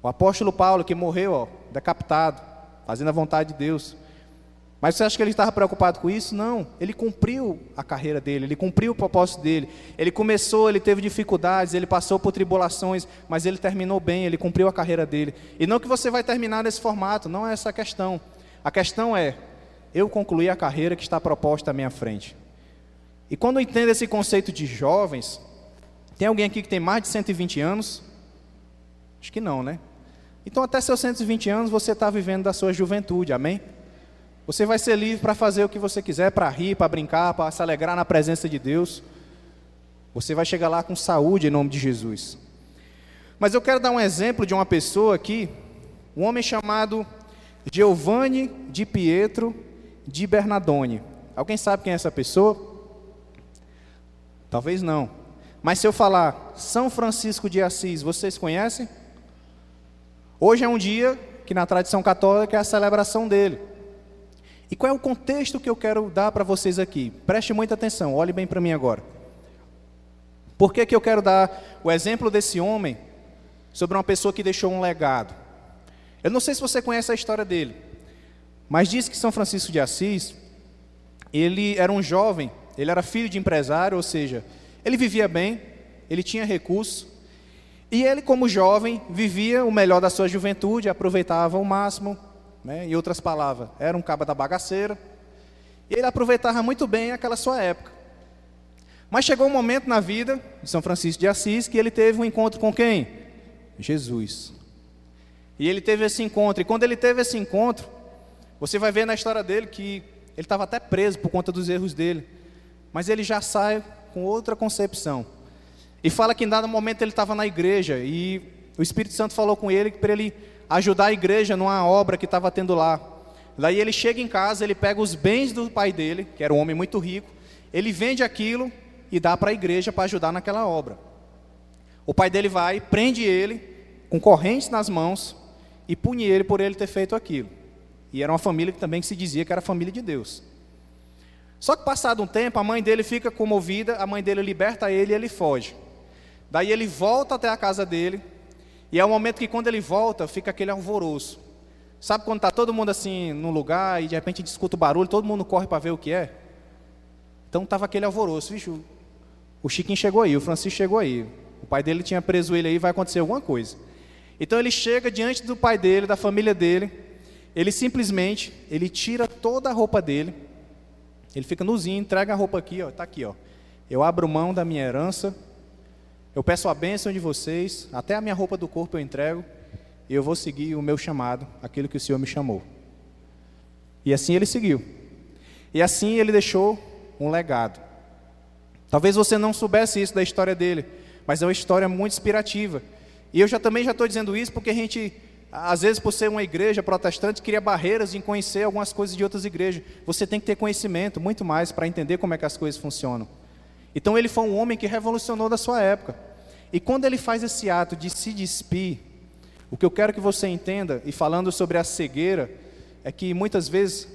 Speaker 1: o apóstolo Paulo que morreu, ó, decapitado, fazendo a vontade de Deus. Mas você acha que ele estava preocupado com isso? Não. Ele cumpriu a carreira dele, ele cumpriu o propósito dele. Ele começou, ele teve dificuldades, ele passou por tribulações, mas ele terminou bem, ele cumpriu a carreira dele. E não que você vai terminar nesse formato, não é essa a questão. A questão é, eu concluí a carreira que está proposta à minha frente. E quando eu entendo esse conceito de jovens, tem alguém aqui que tem mais de 120 anos? Acho que não, né? Então, até seus 120 anos, você está vivendo da sua juventude, amém? Você vai ser livre para fazer o que você quiser, para rir, para brincar, para se alegrar na presença de Deus. Você vai chegar lá com saúde em nome de Jesus. Mas eu quero dar um exemplo de uma pessoa aqui, um homem chamado Giovanni di Pietro di Bernardone. Alguém sabe quem é essa pessoa? Talvez não. Mas se eu falar São Francisco de Assis, vocês conhecem? Hoje é um dia que na tradição católica é a celebração dele. E qual é o contexto que eu quero dar para vocês aqui? Preste muita atenção, olhe bem para mim agora. Por que, que eu quero dar o exemplo desse homem sobre uma pessoa que deixou um legado? Eu não sei se você conhece a história dele, mas diz que São Francisco de Assis, ele era um jovem, ele era filho de empresário, ou seja, ele vivia bem, ele tinha recursos, e ele, como jovem, vivia o melhor da sua juventude, aproveitava o máximo, né? em outras palavras, era um cabo da bagaceira, e ele aproveitava muito bem aquela sua época. Mas chegou um momento na vida de São Francisco de Assis que ele teve um encontro com quem? Jesus. E ele teve esse encontro, e quando ele teve esse encontro, você vai ver na história dele que ele estava até preso por conta dos erros dele, mas ele já sai com outra concepção. E fala que em dado momento ele estava na igreja e o Espírito Santo falou com ele para ele ajudar a igreja numa obra que estava tendo lá. Daí ele chega em casa, ele pega os bens do pai dele, que era um homem muito rico, ele vende aquilo e dá para a igreja para ajudar naquela obra. O pai dele vai, prende ele com correntes nas mãos e pune ele por ele ter feito aquilo. E era uma família que também se dizia que era família de Deus. Só que passado um tempo, a mãe dele fica comovida, a mãe dele liberta ele e ele foge. Daí ele volta até a casa dele, e é o momento que quando ele volta, fica aquele alvoroço. Sabe quando está todo mundo assim num lugar e de repente escuta o barulho, todo mundo corre para ver o que é? Então estava aquele alvoroço, o Chiquinho chegou aí, o Francisco chegou aí. O pai dele tinha preso ele aí, vai acontecer alguma coisa. Então ele chega diante do pai dele, da família dele, ele simplesmente, ele tira toda a roupa dele, ele fica nuzinho, entrega a roupa aqui, ó, está aqui, ó. Eu abro mão da minha herança, eu peço a bênção de vocês, até a minha roupa do corpo eu entrego, e eu vou seguir o meu chamado, aquilo que o Senhor me chamou. E assim ele seguiu. E assim ele deixou um legado. Talvez você não soubesse isso da história dele, mas é uma história muito inspirativa. E eu já também já estou dizendo isso porque a gente, às vezes, por ser uma igreja protestante, cria barreiras em conhecer algumas coisas de outras igrejas. Você tem que ter conhecimento muito mais para entender como é que as coisas funcionam. Então ele foi um homem que revolucionou da sua época. E quando ele faz esse ato de se despir, o que eu quero que você entenda, e falando sobre a cegueira, é que muitas vezes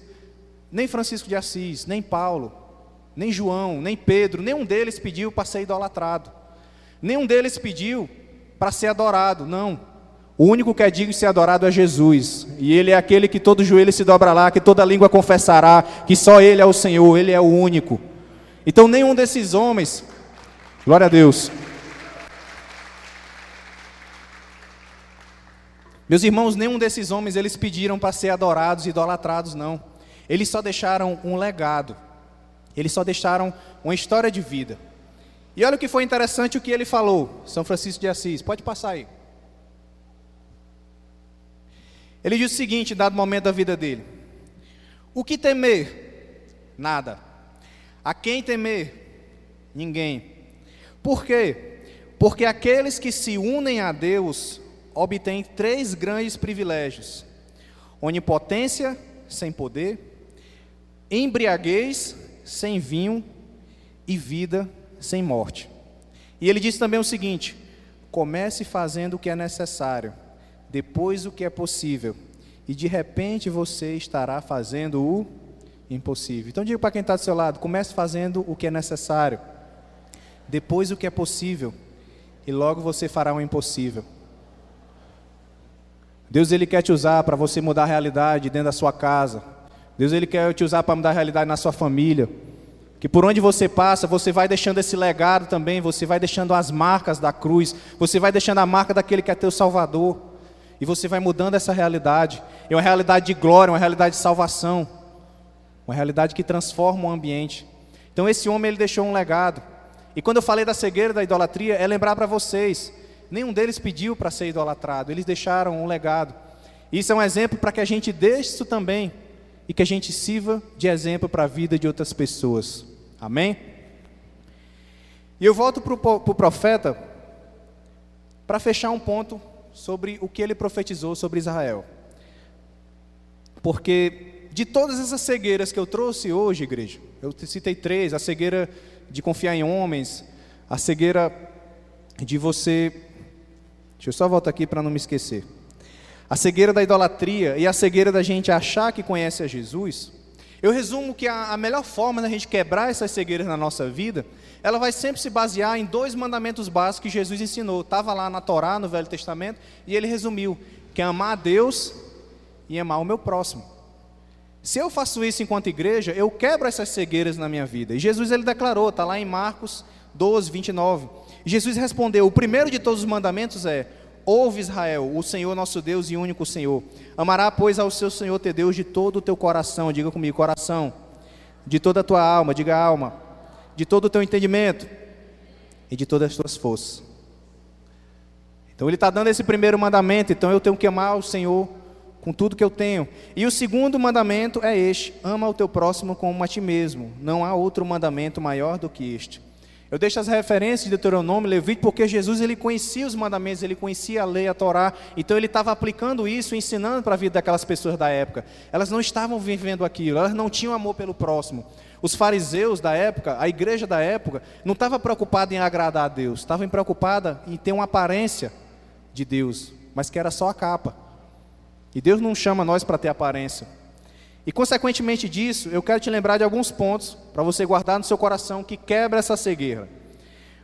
Speaker 1: nem Francisco de Assis, nem Paulo, nem João, nem Pedro, nenhum deles pediu para ser idolatrado. Nenhum deles pediu para ser adorado, não. O único que é digno de ser adorado é Jesus. E Ele é aquele que todo joelho se dobra lá, que toda língua confessará, que só Ele é o Senhor, Ele é o único. Então nenhum desses homens, glória a Deus. Meus irmãos, nenhum desses homens eles pediram para ser adorados idolatrados, não. Eles só deixaram um legado. Eles só deixaram uma história de vida. E olha o que foi interessante o que ele falou, São Francisco de Assis. Pode passar aí. Ele diz o seguinte, dado momento da vida dele: O que temer? Nada. A quem temer? Ninguém. Por quê? Porque aqueles que se unem a Deus obtêm três grandes privilégios: onipotência sem poder, embriaguez sem vinho e vida sem morte. E ele diz também o seguinte: comece fazendo o que é necessário, depois o que é possível, e de repente você estará fazendo o impossível. Então diga para quem está do seu lado: comece fazendo o que é necessário, depois o que é possível, e logo você fará o impossível. Deus ele quer te usar para você mudar a realidade dentro da sua casa. Deus ele quer te usar para mudar a realidade na sua família. Que por onde você passa, você vai deixando esse legado também, você vai deixando as marcas da cruz, você vai deixando a marca daquele que é teu Salvador. E você vai mudando essa realidade. É uma realidade de glória, uma realidade de salvação. Uma realidade que transforma o ambiente. Então esse homem ele deixou um legado. E quando eu falei da cegueira da idolatria, é lembrar para vocês, nenhum deles pediu para ser idolatrado, eles deixaram um legado. Isso é um exemplo para que a gente deixe isso também e que a gente sirva de exemplo para a vida de outras pessoas. Amém? E eu volto para o profeta para fechar um ponto sobre o que ele profetizou sobre Israel. Porque de todas essas cegueiras que eu trouxe hoje, igreja, eu citei três: a cegueira de confiar em homens, a cegueira de você. Deixa eu só voltar aqui para não me esquecer. A cegueira da idolatria e a cegueira da gente achar que conhece a Jesus. Eu resumo que a, a melhor forma da gente quebrar essas cegueiras na nossa vida ela vai sempre se basear em dois mandamentos básicos que Jesus ensinou. Estava lá na Torá, no Velho Testamento, e ele resumiu: que é amar a Deus e amar o meu próximo. Se eu faço isso enquanto igreja, eu quebro essas cegueiras na minha vida. E Jesus ele declarou, está lá em Marcos 12, 29. E Jesus respondeu: o primeiro de todos os mandamentos é: Ouve Israel, o Senhor nosso Deus e único Senhor. Amará, pois, ao seu Senhor teu Deus de todo o teu coração. Diga comigo, coração. De toda a tua alma, diga alma de todo o teu entendimento e de todas as tuas forças. Então ele está dando esse primeiro mandamento, então eu tenho que amar o Senhor com tudo que eu tenho. E o segundo mandamento é este: ama o teu próximo como a ti mesmo. Não há outro mandamento maior do que este. Eu deixo as referências de Deuteronômio, Levite, porque Jesus ele conhecia os mandamentos, ele conhecia a lei, a Torá, então ele estava aplicando isso, ensinando para a vida daquelas pessoas da época. Elas não estavam vivendo aquilo, elas não tinham amor pelo próximo. Os fariseus da época, a igreja da época, não estava preocupada em agradar a Deus, estava preocupada em ter uma aparência de Deus, mas que era só a capa. E Deus não chama nós para ter aparência. E consequentemente disso, eu quero te lembrar de alguns pontos para você guardar no seu coração que quebra essa cegueira.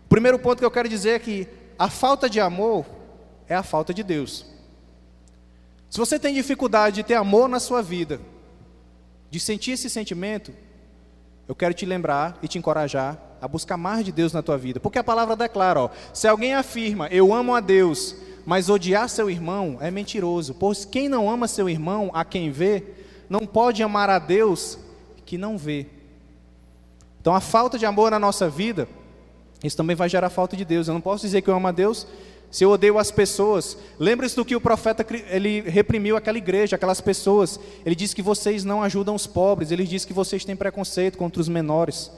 Speaker 1: O primeiro ponto que eu quero dizer é que a falta de amor é a falta de Deus. Se você tem dificuldade de ter amor na sua vida, de sentir esse sentimento, eu quero te lembrar e te encorajar a buscar mais de Deus na tua vida. Porque a palavra declara, ó, se alguém afirma, eu amo a Deus, mas odiar seu irmão é mentiroso. Pois quem não ama seu irmão, a quem vê, não pode amar a Deus que não vê. Então a falta de amor na nossa vida, isso também vai gerar falta de Deus. Eu não posso dizer que eu amo a Deus se eu odeio as pessoas, lembre-se do que o profeta ele reprimiu aquela igreja, aquelas pessoas. Ele disse que vocês não ajudam os pobres, ele disse que vocês têm preconceito contra os menores.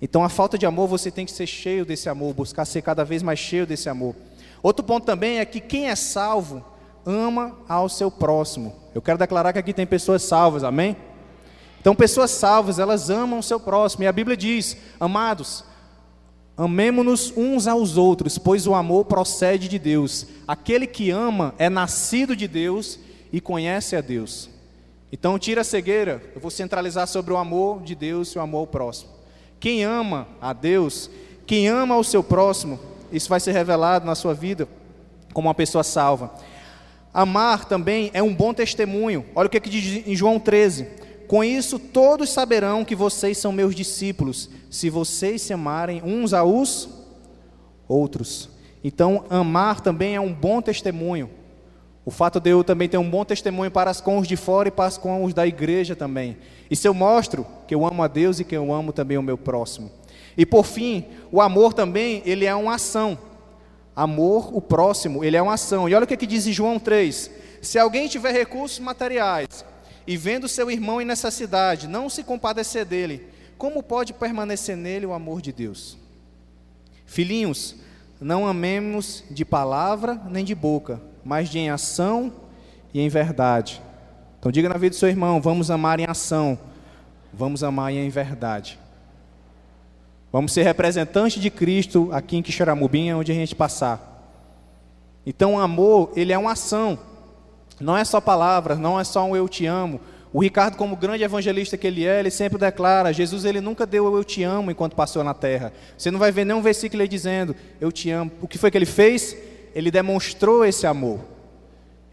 Speaker 1: Então a falta de amor, você tem que ser cheio desse amor, buscar ser cada vez mais cheio desse amor. Outro ponto também é que quem é salvo ama ao seu próximo. Eu quero declarar que aqui tem pessoas salvas, amém? Então pessoas salvas, elas amam o seu próximo. E a Bíblia diz: "Amados, Amemo-nos uns aos outros, pois o amor procede de Deus. Aquele que ama é nascido de Deus e conhece a Deus. Então, tira a cegueira, eu vou centralizar sobre o amor de Deus e o amor ao próximo. Quem ama a Deus, quem ama o seu próximo, isso vai ser revelado na sua vida como uma pessoa salva. Amar também é um bom testemunho. Olha o que, é que diz em João 13: com isso todos saberão que vocês são meus discípulos, se vocês se amarem uns aos outros. Então, amar também é um bom testemunho. O fato de eu também ter um bom testemunho para com os de fora e para com os da igreja também. E se eu mostro que eu amo a Deus e que eu amo também o meu próximo. E por fim, o amor também, ele é uma ação. Amor, o próximo, ele é uma ação. E olha o que, é que diz em João 3. Se alguém tiver recursos materiais e vendo seu irmão em necessidade, não se compadecer dele, como pode permanecer nele o amor de Deus? Filhinhos, não amemos de palavra nem de boca, mas de em ação e em verdade. Então diga na vida do seu irmão, vamos amar em ação, vamos amar em verdade. Vamos ser representantes de Cristo aqui em Quixaramubim, onde a gente passar. Então o amor, ele é uma ação. Não é só palavras, não é só um eu te amo. O Ricardo, como grande evangelista que ele é, ele sempre declara: Jesus ele nunca deu eu te amo enquanto passou na terra. Você não vai ver nenhum versículo ele dizendo eu te amo. O que foi que ele fez? Ele demonstrou esse amor.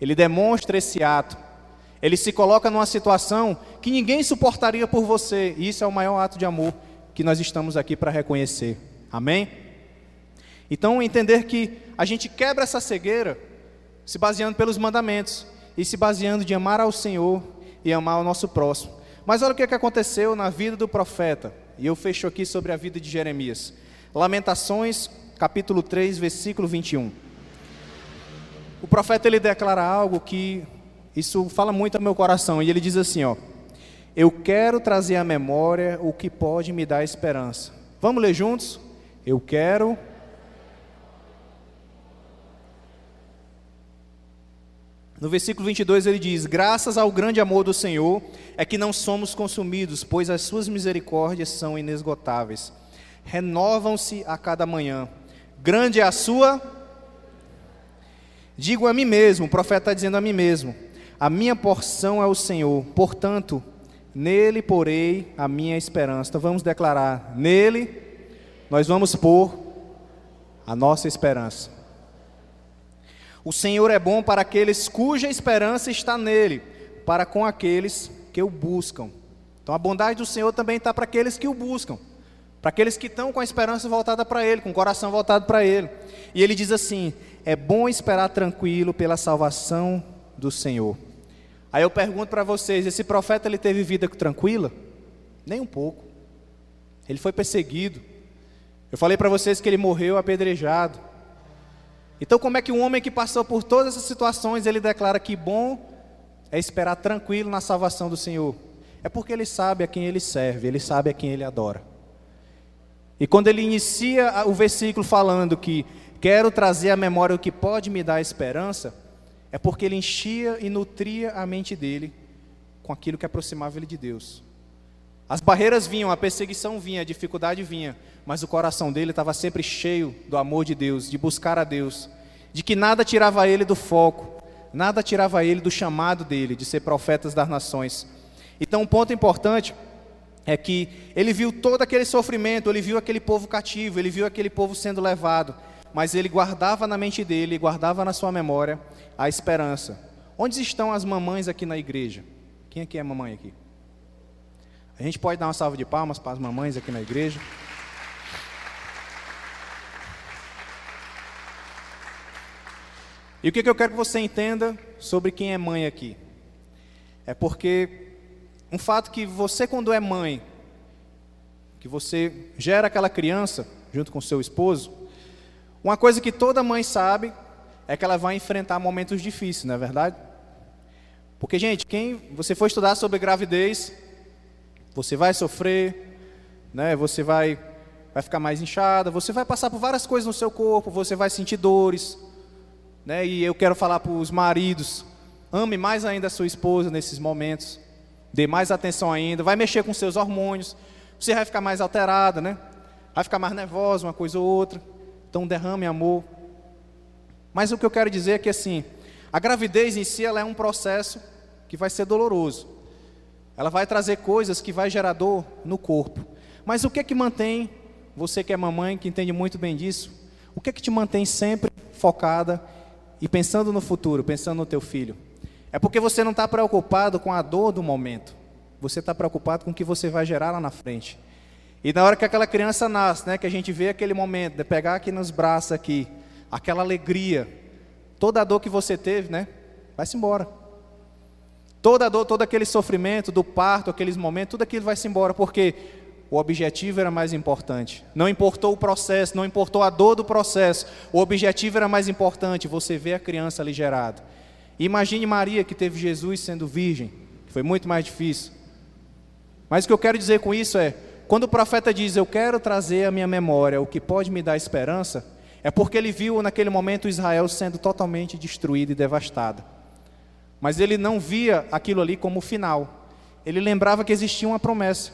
Speaker 1: Ele demonstra esse ato. Ele se coloca numa situação que ninguém suportaria por você. E isso é o maior ato de amor que nós estamos aqui para reconhecer. Amém? Então, entender que a gente quebra essa cegueira se baseando pelos mandamentos e se baseando de amar ao Senhor e amar o nosso próximo. Mas olha o que, é que aconteceu na vida do profeta, e eu fecho aqui sobre a vida de Jeremias. Lamentações, capítulo 3, versículo 21. O profeta ele declara algo que isso fala muito ao meu coração, e ele diz assim, ó: Eu quero trazer à memória o que pode me dar esperança. Vamos ler juntos? Eu quero. No versículo 22 ele diz: Graças ao grande amor do Senhor é que não somos consumidos, pois as suas misericórdias são inesgotáveis. Renovam-se a cada manhã. Grande é a sua. Digo a mim mesmo, o profeta está dizendo a mim mesmo: A minha porção é o Senhor, portanto, nele porei a minha esperança. Então vamos declarar: Nele nós vamos pôr a nossa esperança. O Senhor é bom para aqueles cuja esperança está nele, para com aqueles que o buscam. Então a bondade do Senhor também está para aqueles que o buscam, para aqueles que estão com a esperança voltada para Ele, com o coração voltado para Ele. E ele diz assim: é bom esperar tranquilo pela salvação do Senhor. Aí eu pergunto para vocês: esse profeta ele teve vida tranquila? Nem um pouco. Ele foi perseguido. Eu falei para vocês que ele morreu apedrejado. Então, como é que um homem que passou por todas essas situações, ele declara que bom é esperar tranquilo na salvação do Senhor? É porque ele sabe a quem ele serve, ele sabe a quem ele adora. E quando ele inicia o versículo falando que quero trazer à memória o que pode me dar esperança, é porque ele enchia e nutria a mente dele com aquilo que aproximava ele de Deus. As barreiras vinham, a perseguição vinha, a dificuldade vinha, mas o coração dele estava sempre cheio do amor de Deus, de buscar a Deus, de que nada tirava ele do foco, nada tirava ele do chamado dele, de ser profetas das nações. Então, um ponto importante é que ele viu todo aquele sofrimento, ele viu aquele povo cativo, ele viu aquele povo sendo levado, mas ele guardava na mente dele, guardava na sua memória a esperança. Onde estão as mamães aqui na igreja? Quem aqui é mamãe aqui? A gente pode dar uma salva de palmas para as mamães aqui na igreja. E o que eu quero que você entenda sobre quem é mãe aqui? É porque um fato que você, quando é mãe, que você gera aquela criança junto com seu esposo, uma coisa que toda mãe sabe é que ela vai enfrentar momentos difíceis, não é verdade? Porque, gente, quem você for estudar sobre gravidez, você vai sofrer, né? Você vai vai ficar mais inchada, você vai passar por várias coisas no seu corpo, você vai sentir dores, né? E eu quero falar para os maridos, ame mais ainda a sua esposa nesses momentos, dê mais atenção ainda, vai mexer com seus hormônios, você vai ficar mais alterada, né? Vai ficar mais nervosa, uma coisa ou outra. Então derrame amor. Mas o que eu quero dizer é que assim, a gravidez em si ela é um processo que vai ser doloroso. Ela vai trazer coisas que vai gerar dor no corpo. Mas o que é que mantém você que é mamãe, que entende muito bem disso? O que é que te mantém sempre focada e pensando no futuro, pensando no teu filho? É porque você não está preocupado com a dor do momento. Você está preocupado com o que você vai gerar lá na frente. E na hora que aquela criança nasce, né, que a gente vê aquele momento de pegar aqui nos braços aqui, aquela alegria, toda a dor que você teve, né, vai-se embora. Toda a dor, todo aquele sofrimento do parto, aqueles momentos, tudo aquilo vai-se embora, porque o objetivo era mais importante. Não importou o processo, não importou a dor do processo, o objetivo era mais importante, você vê a criança ali gerada. Imagine Maria que teve Jesus sendo virgem, que foi muito mais difícil. Mas o que eu quero dizer com isso é, quando o profeta diz, eu quero trazer à minha memória o que pode me dar esperança, é porque ele viu naquele momento Israel sendo totalmente destruído e devastado. Mas ele não via aquilo ali como final. Ele lembrava que existia uma promessa.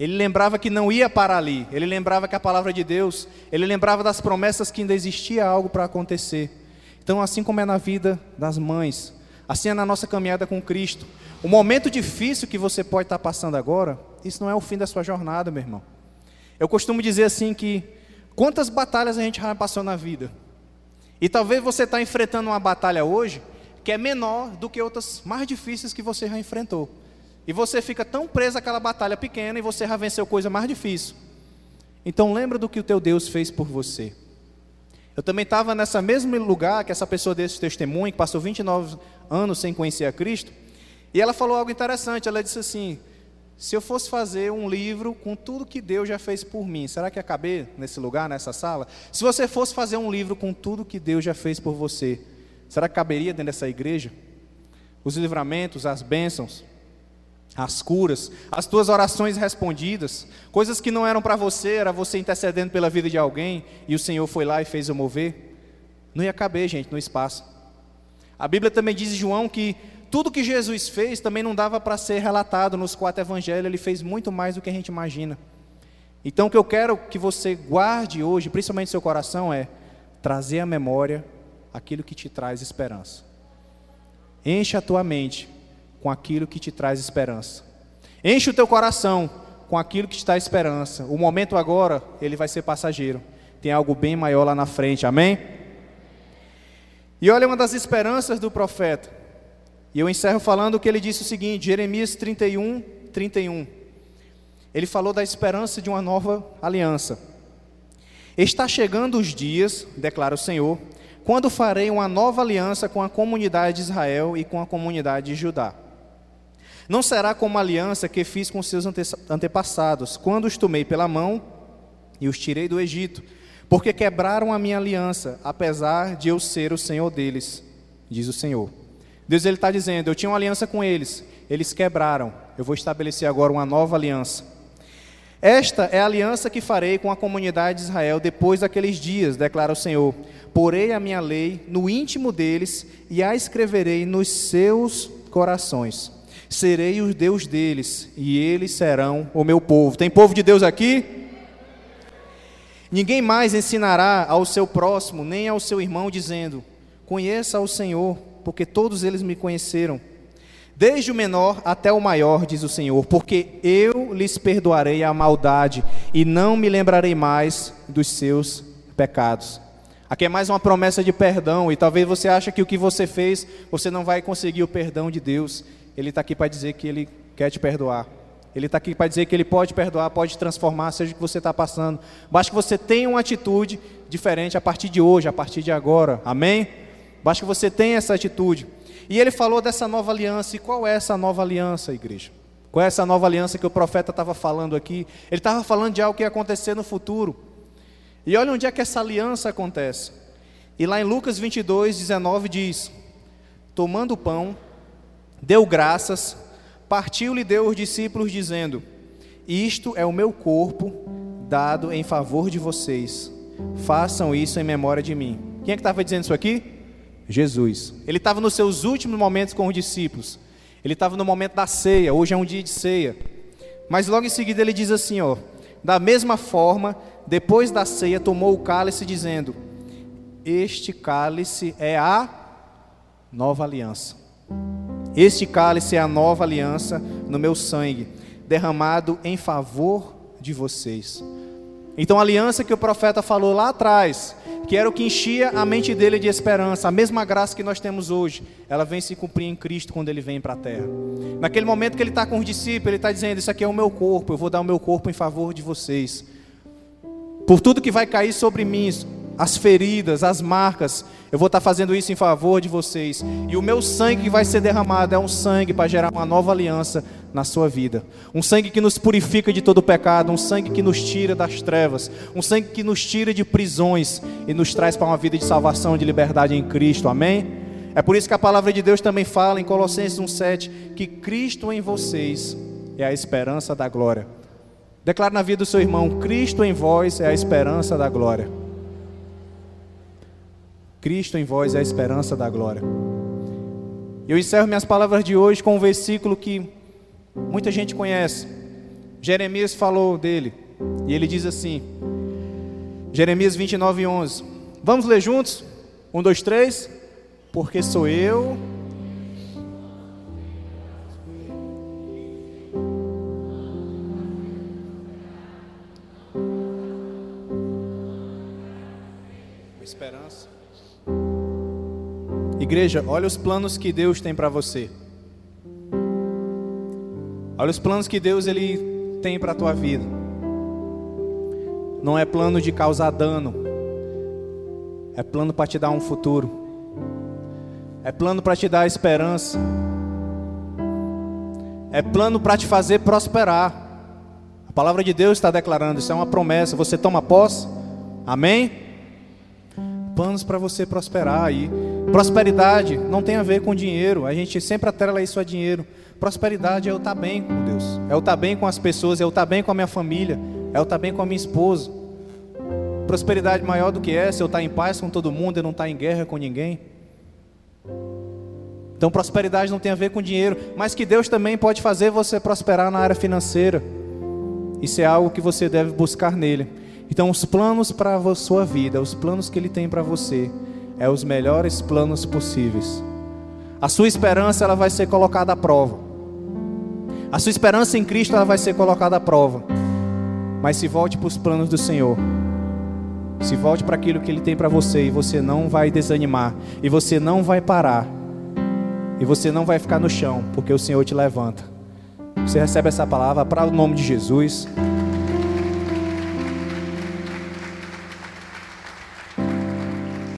Speaker 1: Ele lembrava que não ia parar ali. Ele lembrava que a palavra de Deus, ele lembrava das promessas que ainda existia algo para acontecer. Então, assim como é na vida das mães, assim é na nossa caminhada com Cristo. O momento difícil que você pode estar passando agora, isso não é o fim da sua jornada, meu irmão. Eu costumo dizer assim que quantas batalhas a gente já passou na vida. E talvez você está enfrentando uma batalha hoje que é menor do que outras mais difíceis que você já enfrentou. E você fica tão preso àquela batalha pequena e você já venceu coisa mais difícil. Então lembra do que o teu Deus fez por você. Eu também estava nessa mesmo lugar que essa pessoa desse testemunho, que passou 29 anos sem conhecer a Cristo, e ela falou algo interessante. Ela disse assim: se eu fosse fazer um livro com tudo que Deus já fez por mim, será que ia caber nesse lugar, nessa sala? Se você fosse fazer um livro com tudo que Deus já fez por você, será que caberia dentro dessa igreja? Os livramentos, as bênçãos, as curas, as tuas orações respondidas, coisas que não eram para você, era você intercedendo pela vida de alguém e o Senhor foi lá e fez eu mover. Não ia caber, gente, no espaço. A Bíblia também diz em João que tudo que Jesus fez também não dava para ser relatado nos quatro evangelhos, ele fez muito mais do que a gente imagina. Então o que eu quero que você guarde hoje, principalmente no seu coração, é trazer à memória aquilo que te traz esperança. Enche a tua mente com aquilo que te traz esperança. Enche o teu coração com aquilo que te dá esperança. O momento agora, ele vai ser passageiro. Tem algo bem maior lá na frente, amém? E olha uma das esperanças do profeta. E eu encerro falando que ele disse o seguinte, Jeremias 31, 31. Ele falou da esperança de uma nova aliança. Está chegando os dias, declara o Senhor, quando farei uma nova aliança com a comunidade de Israel e com a comunidade de Judá. Não será como a aliança que fiz com seus antepassados, quando os tomei pela mão e os tirei do Egito, porque quebraram a minha aliança, apesar de eu ser o Senhor deles, diz o Senhor. Deus ele está dizendo: Eu tinha uma aliança com eles, eles quebraram, eu vou estabelecer agora uma nova aliança. Esta é a aliança que farei com a comunidade de Israel depois daqueles dias, declara o Senhor. Porei a minha lei no íntimo deles e a escreverei nos seus corações serei o Deus deles, e eles serão o meu povo. Tem povo de Deus aqui? Ninguém mais ensinará ao seu próximo, nem ao seu irmão, dizendo: Conheça o Senhor, porque todos eles me conheceram. Desde o menor até o maior, diz o Senhor, porque eu lhes perdoarei a maldade e não me lembrarei mais dos seus pecados. Aqui é mais uma promessa de perdão, e talvez você ache que o que você fez, você não vai conseguir o perdão de Deus. Ele está aqui para dizer que Ele quer te perdoar. Ele está aqui para dizer que Ele pode perdoar, pode transformar, seja o que você está passando. Basta que você tenha uma atitude diferente a partir de hoje, a partir de agora. Amém? Basta que você tenha essa atitude. E ele falou dessa nova aliança. E qual é essa nova aliança, igreja? Qual é essa nova aliança que o profeta estava falando aqui? Ele estava falando de algo que ia acontecer no futuro. E olha onde é que essa aliança acontece. E lá em Lucas 22, 19 diz: Tomando o pão, deu graças, partiu-lhe deu aos discípulos, dizendo: Isto é o meu corpo dado em favor de vocês. Façam isso em memória de mim. Quem é que estava dizendo isso aqui? Jesus. Ele estava nos seus últimos momentos com os discípulos. Ele estava no momento da ceia. Hoje é um dia de ceia. Mas logo em seguida ele diz assim: ó, da mesma forma, depois da ceia, tomou o cálice, dizendo: Este cálice é a nova aliança este cálice é a nova aliança no meu sangue, derramado em favor de vocês. Então, a aliança que o profeta falou lá atrás, que era o que enchia a mente dele de esperança, a mesma graça que nós temos hoje, ela vem se cumprir em Cristo quando ele vem para a terra. Naquele momento que ele está com os discípulos, ele está dizendo: Isso aqui é o meu corpo, eu vou dar o meu corpo em favor de vocês. Por tudo que vai cair sobre mim, as feridas, as marcas. Eu vou estar fazendo isso em favor de vocês. E o meu sangue que vai ser derramado é um sangue para gerar uma nova aliança na sua vida. Um sangue que nos purifica de todo pecado, um sangue que nos tira das trevas, um sangue que nos tira de prisões e nos traz para uma vida de salvação, de liberdade em Cristo. Amém? É por isso que a palavra de Deus também fala em Colossenses 1:7 que Cristo em vocês é a esperança da glória. Declare na vida do seu irmão: Cristo em vós é a esperança da glória. Cristo em vós é a esperança da glória. Eu encerro minhas palavras de hoje com um versículo que muita gente conhece. Jeremias falou dele, e ele diz assim: Jeremias 29, 11. Vamos ler juntos? Um, dois, três. Porque sou eu. Esperança. Igreja, olha os planos que Deus tem para você. Olha os planos que Deus ele tem para a tua vida. Não é plano de causar dano. É plano para te dar um futuro. É plano para te dar esperança. É plano para te fazer prosperar. A palavra de Deus está declarando, isso é uma promessa. Você toma posse? Amém? Planos para você prosperar aí Prosperidade não tem a ver com dinheiro, a gente sempre atrela isso a dinheiro. Prosperidade é eu estar bem com Deus, é eu estar bem com as pessoas, é eu estar bem com a minha família, é eu estar bem com a minha esposa. Prosperidade maior do que essa, eu estar em paz com todo mundo e não estar em guerra com ninguém. Então, prosperidade não tem a ver com dinheiro, mas que Deus também pode fazer você prosperar na área financeira. Isso é algo que você deve buscar nele. Então, os planos para a sua vida, os planos que Ele tem para você, é os melhores planos possíveis. A sua esperança ela vai ser colocada à prova. A sua esperança em Cristo ela vai ser colocada à prova. Mas se volte para os planos do Senhor. Se volte para aquilo que Ele tem para você e você não vai desanimar e você não vai parar e você não vai ficar no chão, porque o Senhor te levanta. Você recebe essa palavra para o nome de Jesus.